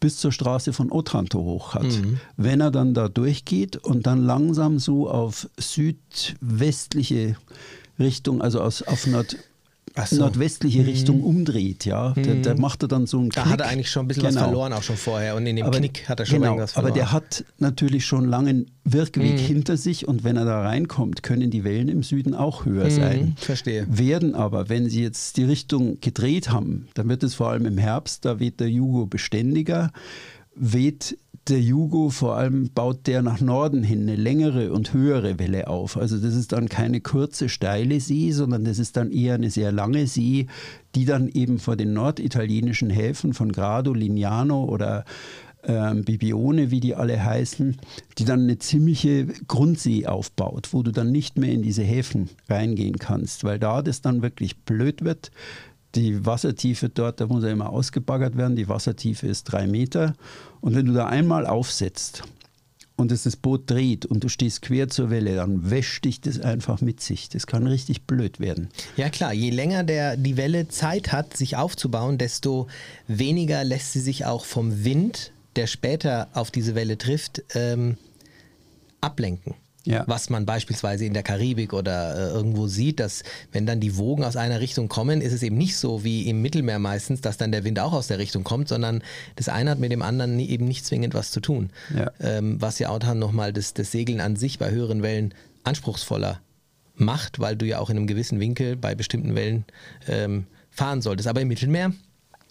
bis zur Straße von Otranto hoch hat. Mhm. Wenn er dann da durchgeht und dann langsam so auf südwestliche Richtung, also aus, auf Nord so. nordwestliche mhm. Richtung umdreht, ja. Mhm. Der, macht er dann so einen Knick. Da hat er eigentlich schon ein bisschen genau. was verloren, auch schon vorher. Und in dem aber, Knick hat er schon genau, was verloren. Aber der hat natürlich schon einen langen Wirkweg mhm. hinter sich und wenn er da reinkommt, können die Wellen im Süden auch höher mhm. sein. Verstehe. Werden aber, wenn sie jetzt die Richtung gedreht haben, dann wird es vor allem im Herbst, da weht der Jugo beständiger, weht der Jugo, vor allem baut der nach Norden hin eine längere und höhere Welle auf. Also das ist dann keine kurze, steile See, sondern das ist dann eher eine sehr lange See, die dann eben vor den norditalienischen Häfen von Grado, Lignano oder ähm, Bibione, wie die alle heißen, die dann eine ziemliche Grundsee aufbaut, wo du dann nicht mehr in diese Häfen reingehen kannst, weil da das dann wirklich blöd wird. Die Wassertiefe dort, da muss ja immer ausgebaggert werden. Die Wassertiefe ist drei Meter. Und wenn du da einmal aufsetzt und es das Boot dreht und du stehst quer zur Welle, dann wäscht dich das einfach mit sich. Das kann richtig blöd werden. Ja klar, je länger der, die Welle Zeit hat, sich aufzubauen, desto weniger lässt sie sich auch vom Wind, der später auf diese Welle trifft, ähm, ablenken. Ja. Was man beispielsweise in der Karibik oder äh, irgendwo sieht, dass wenn dann die Wogen aus einer Richtung kommen, ist es eben nicht so wie im Mittelmeer meistens, dass dann der Wind auch aus der Richtung kommt, sondern das eine hat mit dem anderen nie, eben nicht zwingend was zu tun. Ja. Ähm, was ja auch dann nochmal das, das Segeln an sich bei höheren Wellen anspruchsvoller macht, weil du ja auch in einem gewissen Winkel bei bestimmten Wellen ähm, fahren solltest. Aber im Mittelmeer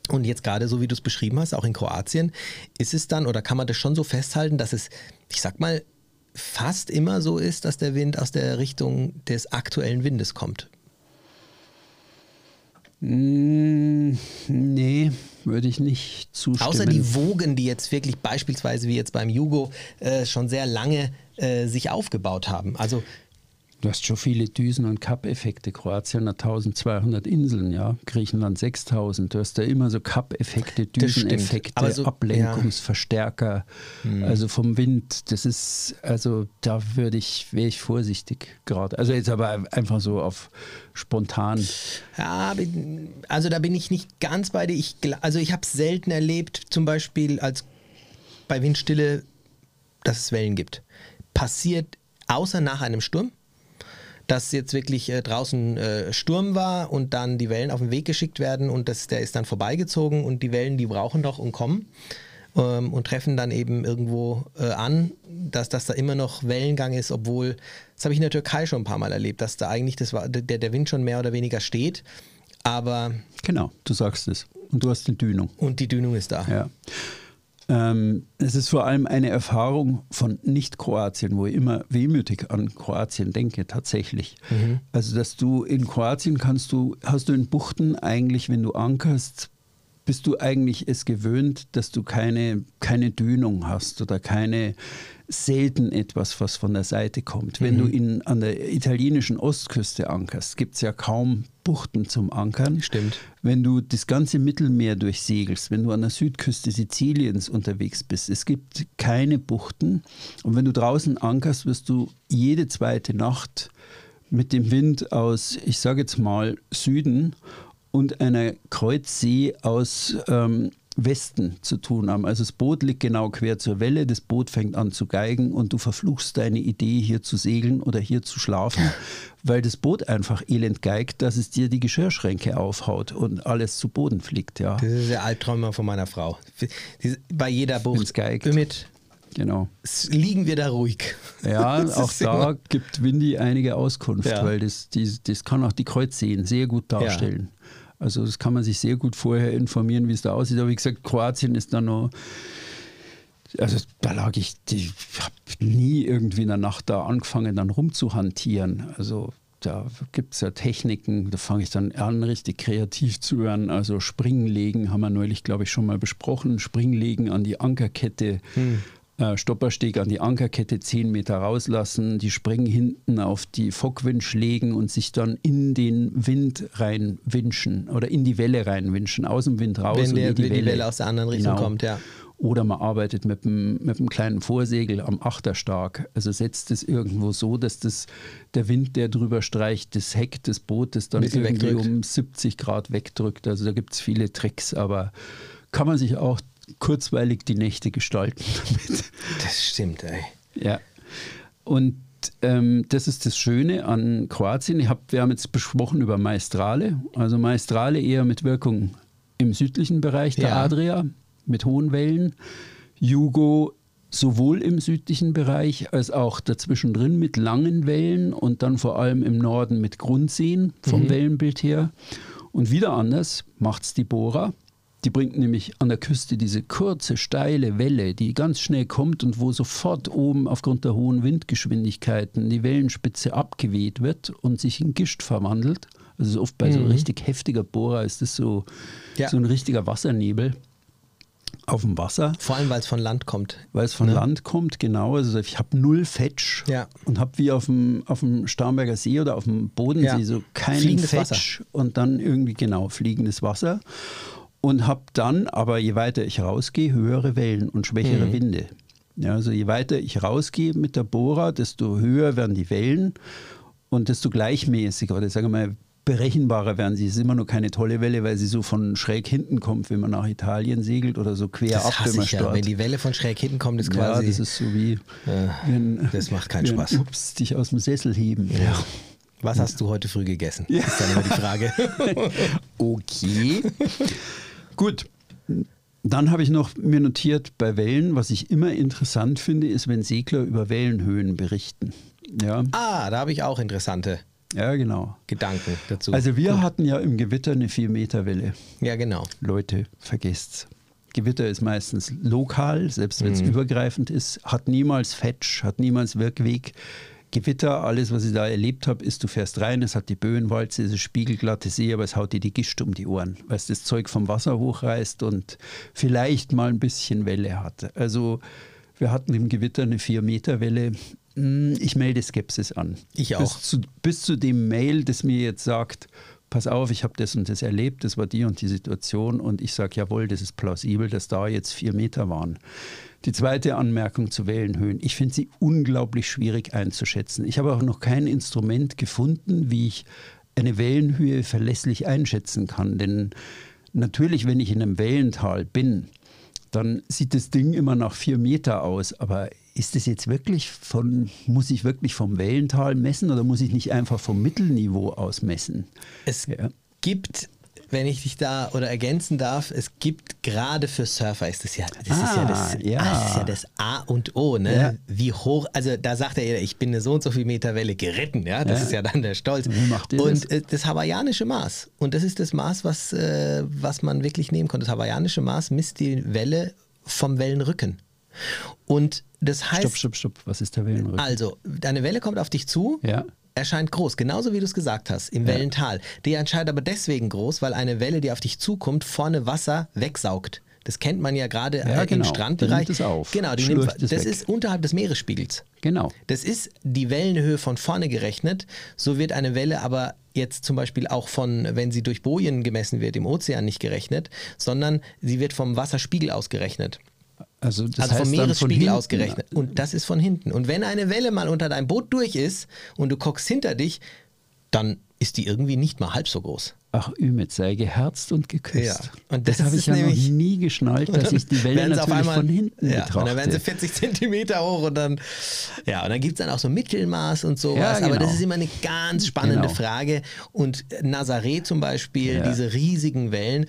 und jetzt gerade so wie du es beschrieben hast, auch in Kroatien, ist es dann oder kann man das schon so festhalten, dass es, ich sag mal, fast immer so ist, dass der Wind aus der Richtung des aktuellen Windes kommt. Mm, nee, würde ich nicht zustimmen. Außer die Wogen, die jetzt wirklich beispielsweise wie jetzt beim Jugo äh, schon sehr lange äh, sich aufgebaut haben. Also Du hast schon viele Düsen- und Cup-Effekte. Kroatien hat 1200 Inseln, ja. Griechenland 6000. Du hast da immer so Cup-Effekte, Düseneffekte, so, Ablenkungsverstärker, ja. hm. also vom Wind. Das ist, also da würde ich, wäre ich vorsichtig gerade. Also jetzt aber einfach so auf spontan. Ja, also da bin ich nicht ganz bei dir. Ich, also ich habe es selten erlebt, zum Beispiel als bei Windstille, dass es Wellen gibt. Passiert außer nach einem Sturm dass jetzt wirklich äh, draußen äh, Sturm war und dann die Wellen auf den Weg geschickt werden und das, der ist dann vorbeigezogen und die Wellen, die brauchen doch und kommen ähm, und treffen dann eben irgendwo äh, an, dass, dass da immer noch Wellengang ist, obwohl, das habe ich in der Türkei schon ein paar Mal erlebt, dass da eigentlich das war, der, der Wind schon mehr oder weniger steht, aber... Genau, du sagst es. Und du hast die Dünung. Und die Dünung ist da. Ja. Ähm, es ist vor allem eine Erfahrung von Nicht-Kroatien, wo ich immer wehmütig an Kroatien denke, tatsächlich. Mhm. Also, dass du in Kroatien kannst du, hast du in Buchten eigentlich, wenn du ankerst, bist du eigentlich es gewöhnt, dass du keine, keine Dünung hast oder keine selten etwas, was von der Seite kommt. Wenn mhm. du in, an der italienischen Ostküste ankerst, gibt es ja kaum Buchten zum Ankern. Stimmt. Wenn du das ganze Mittelmeer durchsegelst, wenn du an der Südküste Siziliens unterwegs bist, es gibt keine Buchten. Und wenn du draußen ankerst, wirst du jede zweite Nacht mit dem Wind aus, ich sage jetzt mal, Süden und einer Kreuzsee aus ähm, Westen zu tun haben. Also das Boot liegt genau quer zur Welle, das Boot fängt an zu geigen und du verfluchst deine Idee, hier zu segeln oder hier zu schlafen, weil das Boot einfach elend geigt, dass es dir die Geschirrschränke aufhaut und alles zu Boden fliegt. Ja. Das ist der Albtraum von meiner Frau. Bei jeder Bucht. Geigt. Mit Genau. Liegen wir da ruhig. Ja, auch da gibt Windy einige Auskunft, ja. weil das, die, das kann auch die Kreuzseen sehr gut darstellen. Ja. Also das kann man sich sehr gut vorher informieren, wie es da aussieht. Aber wie gesagt, Kroatien ist dann noch also da lag ich, ich habe nie irgendwie in der Nacht da angefangen, dann rumzuhantieren. Also da gibt es ja Techniken, da fange ich dann an, richtig kreativ zu werden. Also Springlegen haben wir neulich, glaube ich, schon mal besprochen. Springlegen an die Ankerkette. Hm. Äh, Stoppersteg an die Ankerkette 10 Meter rauslassen, die Springen hinten auf die Fockwinch legen und sich dann in den Wind reinwinschen oder in die Welle reinwinschen, aus dem Wind raus. Wenn der, die, Welle. die, Welle. aus der anderen Richtung genau. kommt, ja. Oder man arbeitet mit einem, mit einem kleinen Vorsegel am Achterstark. Also setzt es irgendwo so, dass das, der Wind, der drüber streicht, das Heck des Bootes dann irgendwie wegdrückt. um 70 Grad wegdrückt. Also da gibt es viele Tricks, aber kann man sich auch kurzweilig die Nächte gestalten damit. Das stimmt, ey. Ja. Und ähm, das ist das Schöne an Kroatien. Hab, wir haben jetzt besprochen über Maestrale. Also Maestrale eher mit Wirkung im südlichen Bereich der ja. Adria, mit hohen Wellen. Jugo sowohl im südlichen Bereich als auch dazwischen drin mit langen Wellen und dann vor allem im Norden mit Grundseen vom mhm. Wellenbild her. Und wieder anders macht es die Bora. Die bringt nämlich an der Küste diese kurze, steile Welle, die ganz schnell kommt und wo sofort oben aufgrund der hohen Windgeschwindigkeiten die Wellenspitze abgeweht wird und sich in Gischt verwandelt. Also oft bei mhm. so richtig heftiger Bohrer ist das so, ja. so ein richtiger Wassernebel auf dem Wasser. Vor allem, weil es von Land kommt. Weil es von ne? Land kommt, genau. Also ich habe null Fetch ja. und habe wie auf dem, auf dem Starnberger See oder auf dem Bodensee ja. so keinen Fetch Wasser. und dann irgendwie genau fliegendes Wasser und habe dann, aber je weiter ich rausgehe, höhere Wellen und schwächere mhm. Winde. Ja, also je weiter ich rausgehe mit der Bohrer, desto höher werden die Wellen und desto gleichmäßiger oder sagen wir mal berechenbarer werden sie. Es ist immer noch keine tolle Welle, weil sie so von schräg hinten kommt, wenn man nach Italien segelt oder so quer das ab, wenn man ja. Wenn die Welle von schräg hinten kommt, ist quasi. Ja, das ist so wie. Äh, wenn, das macht keinen Spaß. Ups, dich aus dem Sessel heben. Ja. Was hast du heute früh gegessen? Ja. Ist dann immer die Frage. okay. Gut. Dann habe ich noch mir notiert bei Wellen, was ich immer interessant finde, ist, wenn Segler über Wellenhöhen berichten. Ja. Ah, da habe ich auch interessante ja, genau. Gedanken dazu. Also wir Gut. hatten ja im Gewitter eine 4-Meter-Welle. Ja, genau. Leute, vergesst's. Gewitter ist meistens lokal, selbst wenn es mhm. übergreifend ist, hat niemals Fetch, hat niemals Wirkweg. Gewitter, alles, was ich da erlebt habe, ist, du fährst rein, es hat die Böenwalze, es ist spiegelglatte See, aber es haut dir die Gischt um die Ohren, weil es das Zeug vom Wasser hochreißt und vielleicht mal ein bisschen Welle hat. Also wir hatten im Gewitter eine 4-Meter-Welle. Hm, ich melde Skepsis an. Ich auch. Bis zu, bis zu dem Mail, das mir jetzt sagt, pass auf, ich habe das und das erlebt, das war die und die Situation und ich sage, jawohl, das ist plausibel, dass da jetzt vier Meter waren. Die zweite Anmerkung zu Wellenhöhen. Ich finde sie unglaublich schwierig einzuschätzen. Ich habe auch noch kein Instrument gefunden, wie ich eine Wellenhöhe verlässlich einschätzen kann. Denn natürlich, wenn ich in einem Wellental bin, dann sieht das Ding immer nach vier Meter aus. Aber ist das jetzt wirklich von, muss ich wirklich vom Wellental messen oder muss ich nicht einfach vom Mittelniveau aus messen? Es ja. gibt wenn ich dich da oder ergänzen darf, es gibt gerade für Surfer ist das ja, das ah, ist ja das, ja. Ah, das ist ja das A und O, ne? Ja. Wie hoch, also da sagt er, ich bin eine so und so viel Meter Welle geritten, ja, das ist ja dann der Stolz. und das? Äh, das hawaiianische Maß und das ist das Maß, was, äh, was man wirklich nehmen konnte. Das hawaiianische Maß misst die Welle vom Wellenrücken. Und das heißt. Stopp, stopp, stopp. Was ist der Wellenrücken? Also, deine Welle kommt auf dich zu. Ja erscheint groß, genauso wie du es gesagt hast, im Wellental. Die erscheint aber deswegen groß, weil eine Welle, die auf dich zukommt, vorne Wasser wegsaugt. Das kennt man ja gerade Ja, äh, genau. im Strandbereich. Die nimmt es auf, Genau, die nimmt, das weg. ist unterhalb des Meeresspiegels. Genau. Das ist die Wellenhöhe von vorne gerechnet. So wird eine Welle aber jetzt zum Beispiel auch von, wenn sie durch Bojen gemessen wird, im Ozean nicht gerechnet, sondern sie wird vom Wasserspiegel ausgerechnet. Also, das also vom heißt dann von Meeresspiegel ausgerechnet. Und das ist von hinten. Und wenn eine Welle mal unter deinem Boot durch ist und du guckst hinter dich, dann ist die irgendwie nicht mal halb so groß. Ach, Ümit, sei geherzt und geküsst. Ja. Und das, das habe ich ja noch nämlich- nie geschnallt, dass ich die Welle natürlich von hinten ja, betrachte. Und dann werden sie 40 Zentimeter hoch und dann, ja, und dann gibt es dann auch so Mittelmaß und sowas. Ja, Aber genau. das ist immer eine ganz spannende Genau. Frage. Und Nazaré zum Beispiel, Ja. diese riesigen Wellen,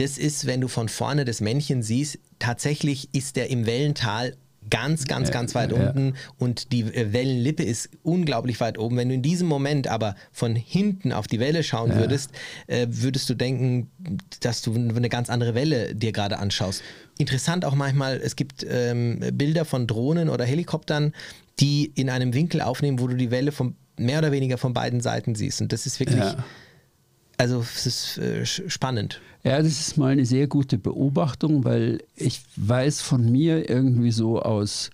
das ist, wenn du von vorne das Männchen siehst, tatsächlich ist der im Wellental ganz, ganz, Ja, ganz weit ja. unten und die äh, Wellenlippe ist unglaublich weit oben. Wenn du in diesem Moment aber von hinten auf die Welle schauen würdest, äh, würdest du denken, dass du eine ganz andere Welle dir gerade anschaust. Interessant auch manchmal, es gibt ähm, Bilder von Drohnen oder Helikoptern, die in einem Winkel aufnehmen, wo du die Welle von, mehr oder weniger von beiden Seiten siehst. Und das ist wirklich, Ja. also es ist äh, spannend. Ja, das ist mal eine sehr gute Beobachtung, weil ich weiß von mir irgendwie so aus,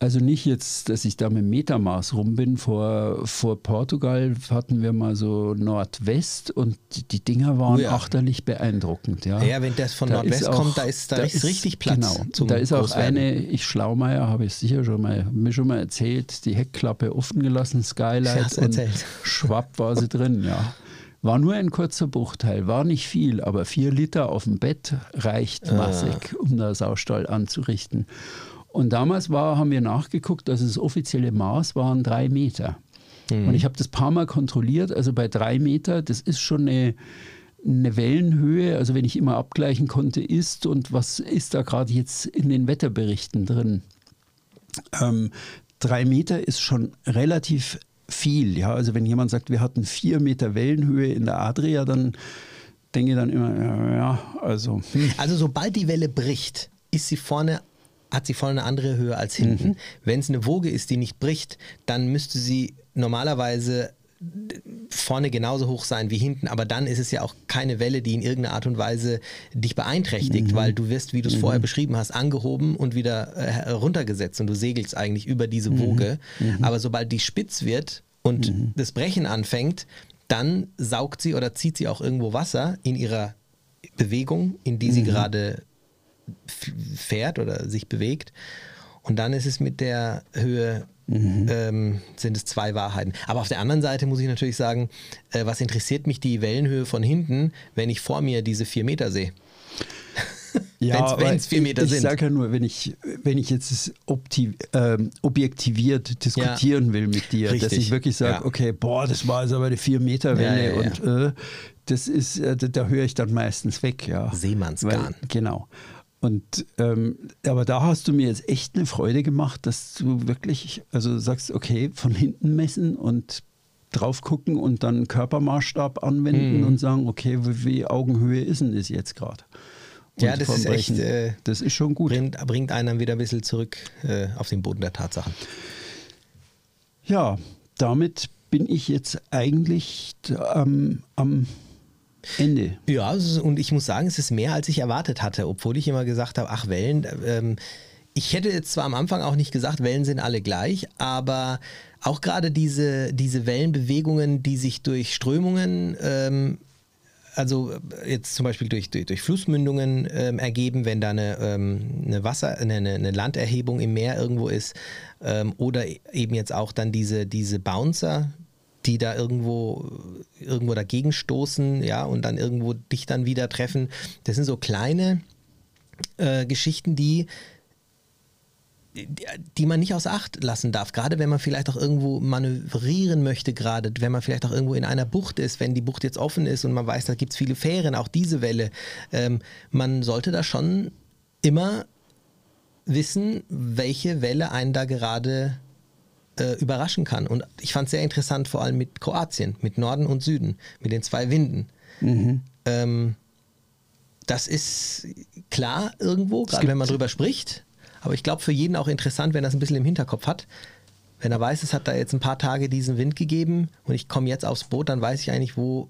also nicht jetzt, dass ich da mit Metermaß rum bin. Vor, vor Portugal hatten wir mal so Nordwest und die, die Dinger waren Oh ja. achterlich beeindruckend. Ja, Ja, wenn das von Da Nordwest auch- kommt, da ist, da ist richtig Platz. Genau, da ist auch Großwerden. eine, ich Schlaumeier, habe ich sicher schon mal, mir schon mal erzählt, die Heckklappe offen gelassen, Skylight und erzählt. schwapp war sie drin, ja. War nur ein kurzer Bruchteil, war nicht viel, aber vier Liter auf dem Bett reicht Ah. massig, um da Saustall anzurichten. Und damals war, haben wir nachgeguckt, also das offizielle Maß waren drei Meter. Mhm. Und ich habe das paar Mal kontrolliert, also bei drei Meter, das ist schon eine, eine Wellenhöhe, also wenn ich immer abgleichen konnte, ist und was ist da gerade jetzt in den Wetterberichten drin. Ähm, drei Meter ist schon relativ viel. Ja? Also wenn jemand sagt, wir hatten vier Meter Wellenhöhe in der Adria, dann denke ich dann immer, ja, ja also hm. Also sobald die Welle bricht, ist sie vorne, hat sie vorne eine andere Höhe als hinten. Mhm. Wenn es eine Woge ist, die nicht bricht, dann müsste sie normalerweise vorne genauso hoch sein wie hinten, aber dann ist es ja auch keine Welle, die in irgendeiner Art und Weise dich beeinträchtigt, Mhm. weil du wirst, wie du es vorher beschrieben hast, angehoben und wieder äh, runtergesetzt und du segelst eigentlich über diese Mhm. Woge. Aber sobald die spitz wird und das Brechen anfängt, dann saugt sie oder zieht sie auch irgendwo Wasser in ihrer Bewegung, in die sie Mhm. gerade fährt oder sich bewegt. Und dann ist es mit der Höhe, Mhm. ähm, sind es zwei Wahrheiten. Aber auf der anderen Seite muss ich natürlich sagen, äh, was interessiert mich die Wellenhöhe von hinten, wenn ich vor mir diese vier Meter sehe? Wenn's- aber wenn's vier Meter ich, sind. Ich sage ja nur, wenn ich, wenn ich jetzt es opti- ähm, objektiviert diskutieren will mit dir, dass Richtig. ich wirklich sage, Ja. okay, boah, das war jetzt aber eine vier Meter Welle Ja, ja, und äh, das ist, äh, da, da höre ich dann meistens weg, ja. Seemannsgarn. Weil- Genau. Und ähm, aber da hast du mir jetzt echt eine Freude gemacht, dass du wirklich, also sagst, okay, von hinten messen und drauf gucken und dann Körpermaßstab anwenden Mhm. und sagen, okay, wie, wie Augenhöhe ist denn das jetzt gerade? Ja, das ist echt, äh, das ist schon gut. Bringt, bringt einen dann wieder ein bisschen zurück äh, auf den Boden der Tatsachen. Ja, damit bin ich jetzt eigentlich ähm, am Ende. Ja, und ich muss sagen, es ist mehr, als ich erwartet hatte, obwohl ich immer gesagt habe, ach, Wellen. Ähm, ich hätte jetzt zwar am Anfang auch nicht gesagt, Wellen sind alle gleich, aber auch gerade diese, diese Wellenbewegungen, die sich durch Strömungen, ähm, also äh, jetzt zum Beispiel durch, durch, durch Flussmündungen ähm, ergeben, wenn da eine, ähm, eine Wasser, eine, eine Landerhebung im Meer irgendwo ist, ähm, oder eben jetzt auch dann diese, diese Bouncer, die da irgendwo, irgendwo dagegen stoßen, ja, und dann irgendwo dich dann wieder treffen. Das sind so kleine äh, Geschichten, die, die man nicht außer Acht lassen darf. Gerade wenn man vielleicht auch irgendwo manövrieren möchte, gerade wenn man vielleicht auch irgendwo in einer Bucht ist, wenn die Bucht jetzt offen ist und man weiß, da gibt es viele Fähren, auch diese Welle. Ähm, man sollte da schon immer wissen, welche Welle einen da gerade äh, überraschen kann. Und ich fand es sehr interessant, vor allem mit Kroatien, mit Norden und Süden, mit den zwei Winden. Ähm, das ist klar irgendwo, gerade wenn man drüber spricht. Aber ich glaube, für jeden auch interessant, wenn er das ein bisschen im Hinterkopf hat. Wenn er weiß, es hat da jetzt ein paar Tage diesen Wind gegeben und ich komme jetzt aufs Boot, dann weiß ich eigentlich, wo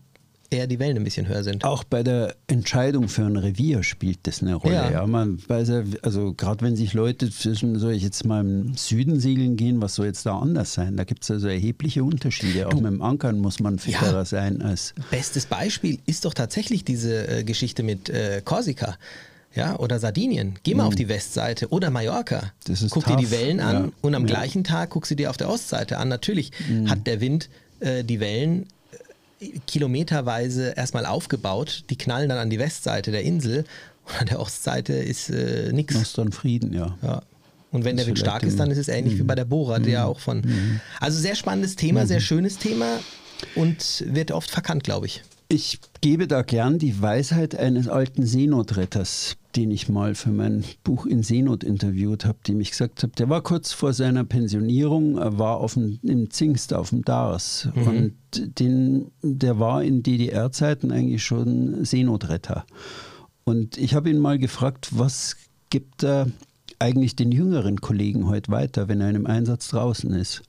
eher die Wellen ein bisschen höher sind. Auch bei der Entscheidung für ein Revier spielt das eine Rolle. Ja. Ja, man weiß ja, also gerade wenn sich Leute zwischen, soll ich jetzt mal im Süden segeln gehen, was soll jetzt da anders sein? Da gibt es also erhebliche Unterschiede. Auch mit dem Ankern muss man fitterer Ja. sein als. Bestes Beispiel ist doch tatsächlich diese äh, Geschichte mit äh, Korsika. Ja, oder Sardinien. Geh mal auf die Westseite oder Mallorca. Das ist Guck dir die tough, Wellen an ja. und am gleichen Tag guckst du dir auf der Ostseite an. Natürlich hat der Wind äh, die Wellen kilometerweise erstmal aufgebaut. Die knallen dann an die Westseite der Insel und an der Ostseite ist äh, nichts. Noch dann Frieden, ja. Ja. Und wenn Das der Wind stark ist, dann ist es ähnlich wie bei der Bohrer, der auch von. Also sehr spannendes Thema, sehr schönes Thema und wird oft verkannt, glaube ich. Ich gebe da gern die Weisheit eines alten Seenotretters, den ich mal für mein Buch in Seenot interviewt habe, dem ich gesagt habe, der war kurz vor seiner Pensionierung, er war auf dem, im Zingst auf dem Dars und den, der war in DDR-Zeiten eigentlich schon Seenotretter. Und ich habe ihn mal gefragt, was gibt er eigentlich den jüngeren Kollegen heute weiter, wenn er in einem Einsatz draußen ist?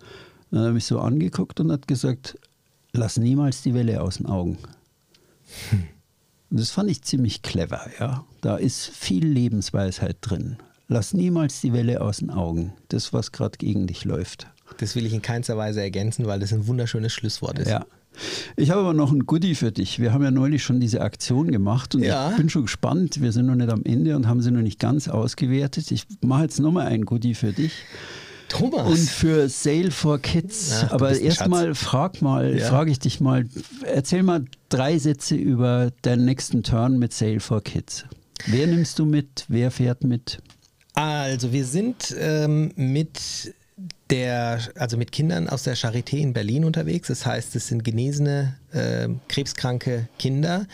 Dann hat er mich so angeguckt und hat gesagt, lass niemals die Welle aus den Augen. Und das fand ich ziemlich clever, ja. Da ist viel Lebensweisheit drin. Lass niemals die Welle aus den Augen. Das, was gerade gegen dich läuft. Das will ich in keinster Weise ergänzen, weil das ein wunderschönes Schlusswort ist. Ja. Ich habe aber noch ein Goodie für dich. Wir haben ja neulich schon diese Aktion gemacht und Ja. ich bin schon gespannt. Wir sind noch nicht am Ende und haben sie noch nicht ganz ausgewertet. Ich mache jetzt nochmal ein Goodie für dich. Thomas. Und für Sale for Kids. Du Aber erstmal frag mal, Ja. frage ich dich mal, erzähl mal drei Sätze über deinen nächsten Turn mit Sale for Kids. Wer nimmst du mit? Wer fährt mit? Also wir sind ähm, mit der, also mit Kindern aus der Charité in Berlin unterwegs. Das heißt, es sind genesene, ähm, krebskranke Kinder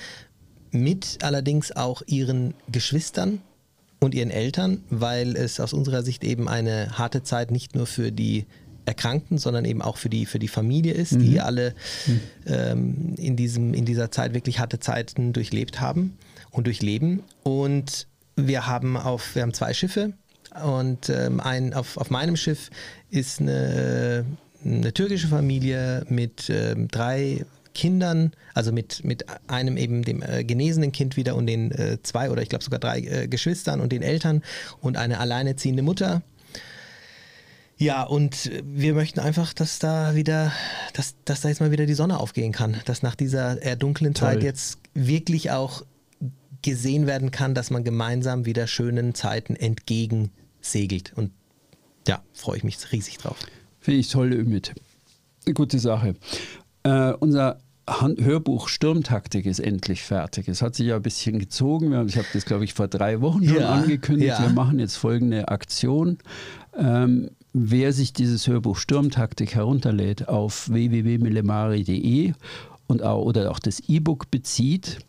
mit allerdings auch ihren Geschwistern und ihren Eltern, weil es aus unserer Sicht eben eine harte Zeit nicht nur für die Erkrankten, sondern eben auch für die, für die Familie ist, die alle ähm, in, diesem, in dieser Zeit wirklich harte Zeiten durchlebt haben und durchleben. Und wir haben auf, wir haben zwei Schiffe und ähm, ein, auf, auf meinem Schiff ist eine, eine türkische Familie mit ähm, drei Kindern, also mit, mit einem eben dem äh, genesenen Kind wieder und den äh, zwei oder ich glaube sogar drei äh, Geschwistern und den Eltern und eine alleinerziehende Mutter. Ja, und wir möchten einfach, dass da wieder, dass, dass da jetzt mal wieder die Sonne aufgehen kann, dass nach dieser eher dunklen Toll. Zeit jetzt wirklich auch gesehen werden kann, dass man gemeinsam wieder schönen Zeiten entgegensegelt. Und ja, freue ich mich riesig drauf. Finde ich toll. Eine gute Sache. Äh, unser Han- Hörbuch Sturmtaktik ist endlich fertig. Es hat sich ja ein bisschen gezogen. Haben- Ich habe das, glaube ich, vor drei Wochen schon Ja, angekündigt. ja. Wir machen jetzt folgende Aktion. Ähm, wer sich dieses Hörbuch Sturmtaktik herunterlädt auf www.millemari.de und auch, oder auch das E-Book bezieht,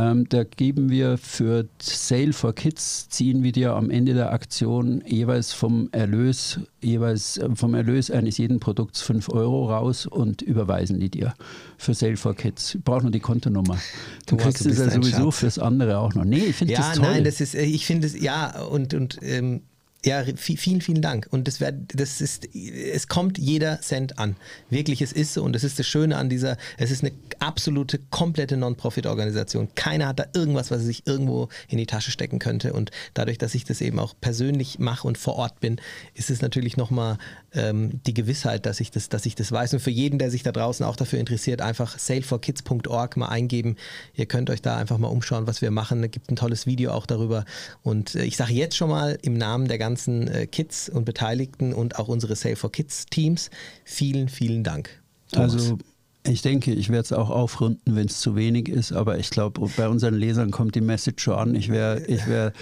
ähm, da geben wir für Sale for Kids, ziehen wir dir am Ende der Aktion jeweils vom Erlös, jeweils äh, vom Erlös eines jeden Produkts 5 Euro raus und überweisen die dir für Sale for Kids. Ich brauche nur die Kontonummer. Du Thomas, kriegst du es ja sowieso Schatz. fürs andere auch noch. Nee, ich finde Ja, das toll. nein, das ist, äh, ich finde es, ja, und, und ähm, ja, vi- vielen, vielen Dank. Und das, wär, das ist, es kommt jeder Cent an. Wirklich, es ist so. Und das ist das Schöne an dieser, es ist eine absolute, komplette Non-Profit-Organisation. Keiner hat da irgendwas, was er sich irgendwo in die Tasche stecken könnte. Und dadurch, dass ich das eben auch persönlich mache und vor Ort bin, ist es natürlich nochmal ähm, die Gewissheit, dass ich, das, dass ich das weiß. Und für jeden, der sich da draußen auch dafür interessiert, einfach saleforkids.org mal eingeben. Ihr könnt euch da einfach mal umschauen, was wir machen. Es gibt ein tolles Video auch darüber. Und äh, ich sage jetzt schon mal im Namen der ganzen äh, Kids und Beteiligten und auch unsere Sale for Kids Teams vielen, vielen Dank. Thomas. Also ich denke, ich werde es auch aufrunden, wenn es zu wenig ist, aber ich glaube, bei unseren Lesern kommt die Message schon an. Ich wäre ich wär,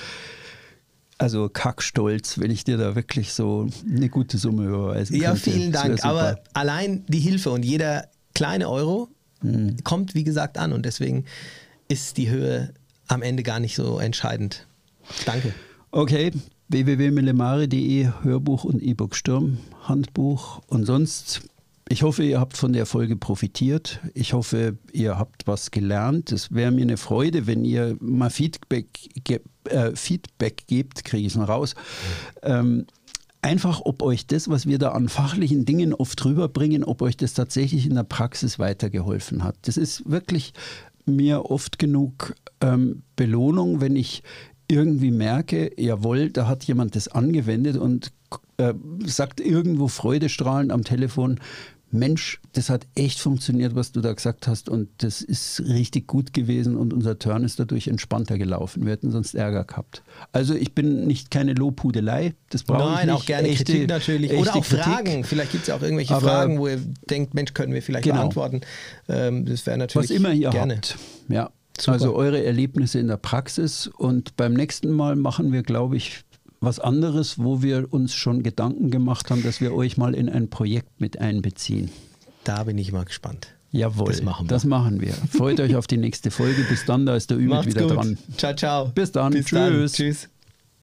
also kackstolz, wenn ich dir da wirklich so eine gute Summe überweisen Ja, könnte. vielen Dank. Aber allein die Hilfe und jeder kleine Euro Mhm. kommt, wie gesagt, an. Und deswegen ist die Höhe am Ende gar nicht so entscheidend. Danke. Okay, www.millemare.de, Hörbuch und E-Book Sturm, Handbuch und sonst. Ich hoffe, ihr habt von der Folge profitiert. Ich hoffe, ihr habt was gelernt. Es wäre mir eine Freude, wenn ihr mal Feedback, ge äh, Feedback gebt, kriege ich es noch raus. Ähm, einfach, ob euch das, was wir da an fachlichen Dingen oft rüberbringen, ob euch das tatsächlich in der Praxis weitergeholfen hat. Das ist wirklich mir oft genug ähm, Belohnung, wenn ich irgendwie merke, jawohl, da hat jemand das angewendet und äh, sagt irgendwo freudestrahlend am Telefon, Mensch, das hat echt funktioniert, was du da gesagt hast und das ist richtig gut gewesen und unser Turn ist dadurch entspannter gelaufen. Wir hätten sonst Ärger gehabt. Also ich bin nicht keine Lobhudelei, das brauche ich nicht. Nein, auch gerne echte, Kritik natürlich oder auch Kritik. Fragen. Vielleicht gibt es ja auch irgendwelche Aber Fragen, wo ihr denkt, Mensch, können wir vielleicht genau. beantworten. Ähm, das wäre natürlich Was immer ihr gerne. habt. Ja. Super. Also eure Erlebnisse in der Praxis und beim nächsten Mal machen wir, glaube ich, was anderes, wo wir uns schon Gedanken gemacht haben, dass wir euch mal in ein Projekt mit einbeziehen. Da bin ich mal gespannt. Jawohl, das machen wir. Das machen wir. Freut euch auf die nächste Folge. Bis dann, da ist der Ümit wieder gut. dran. Ciao, ciao. Bis dann. Bis Tschüss. Dann. Tschüss.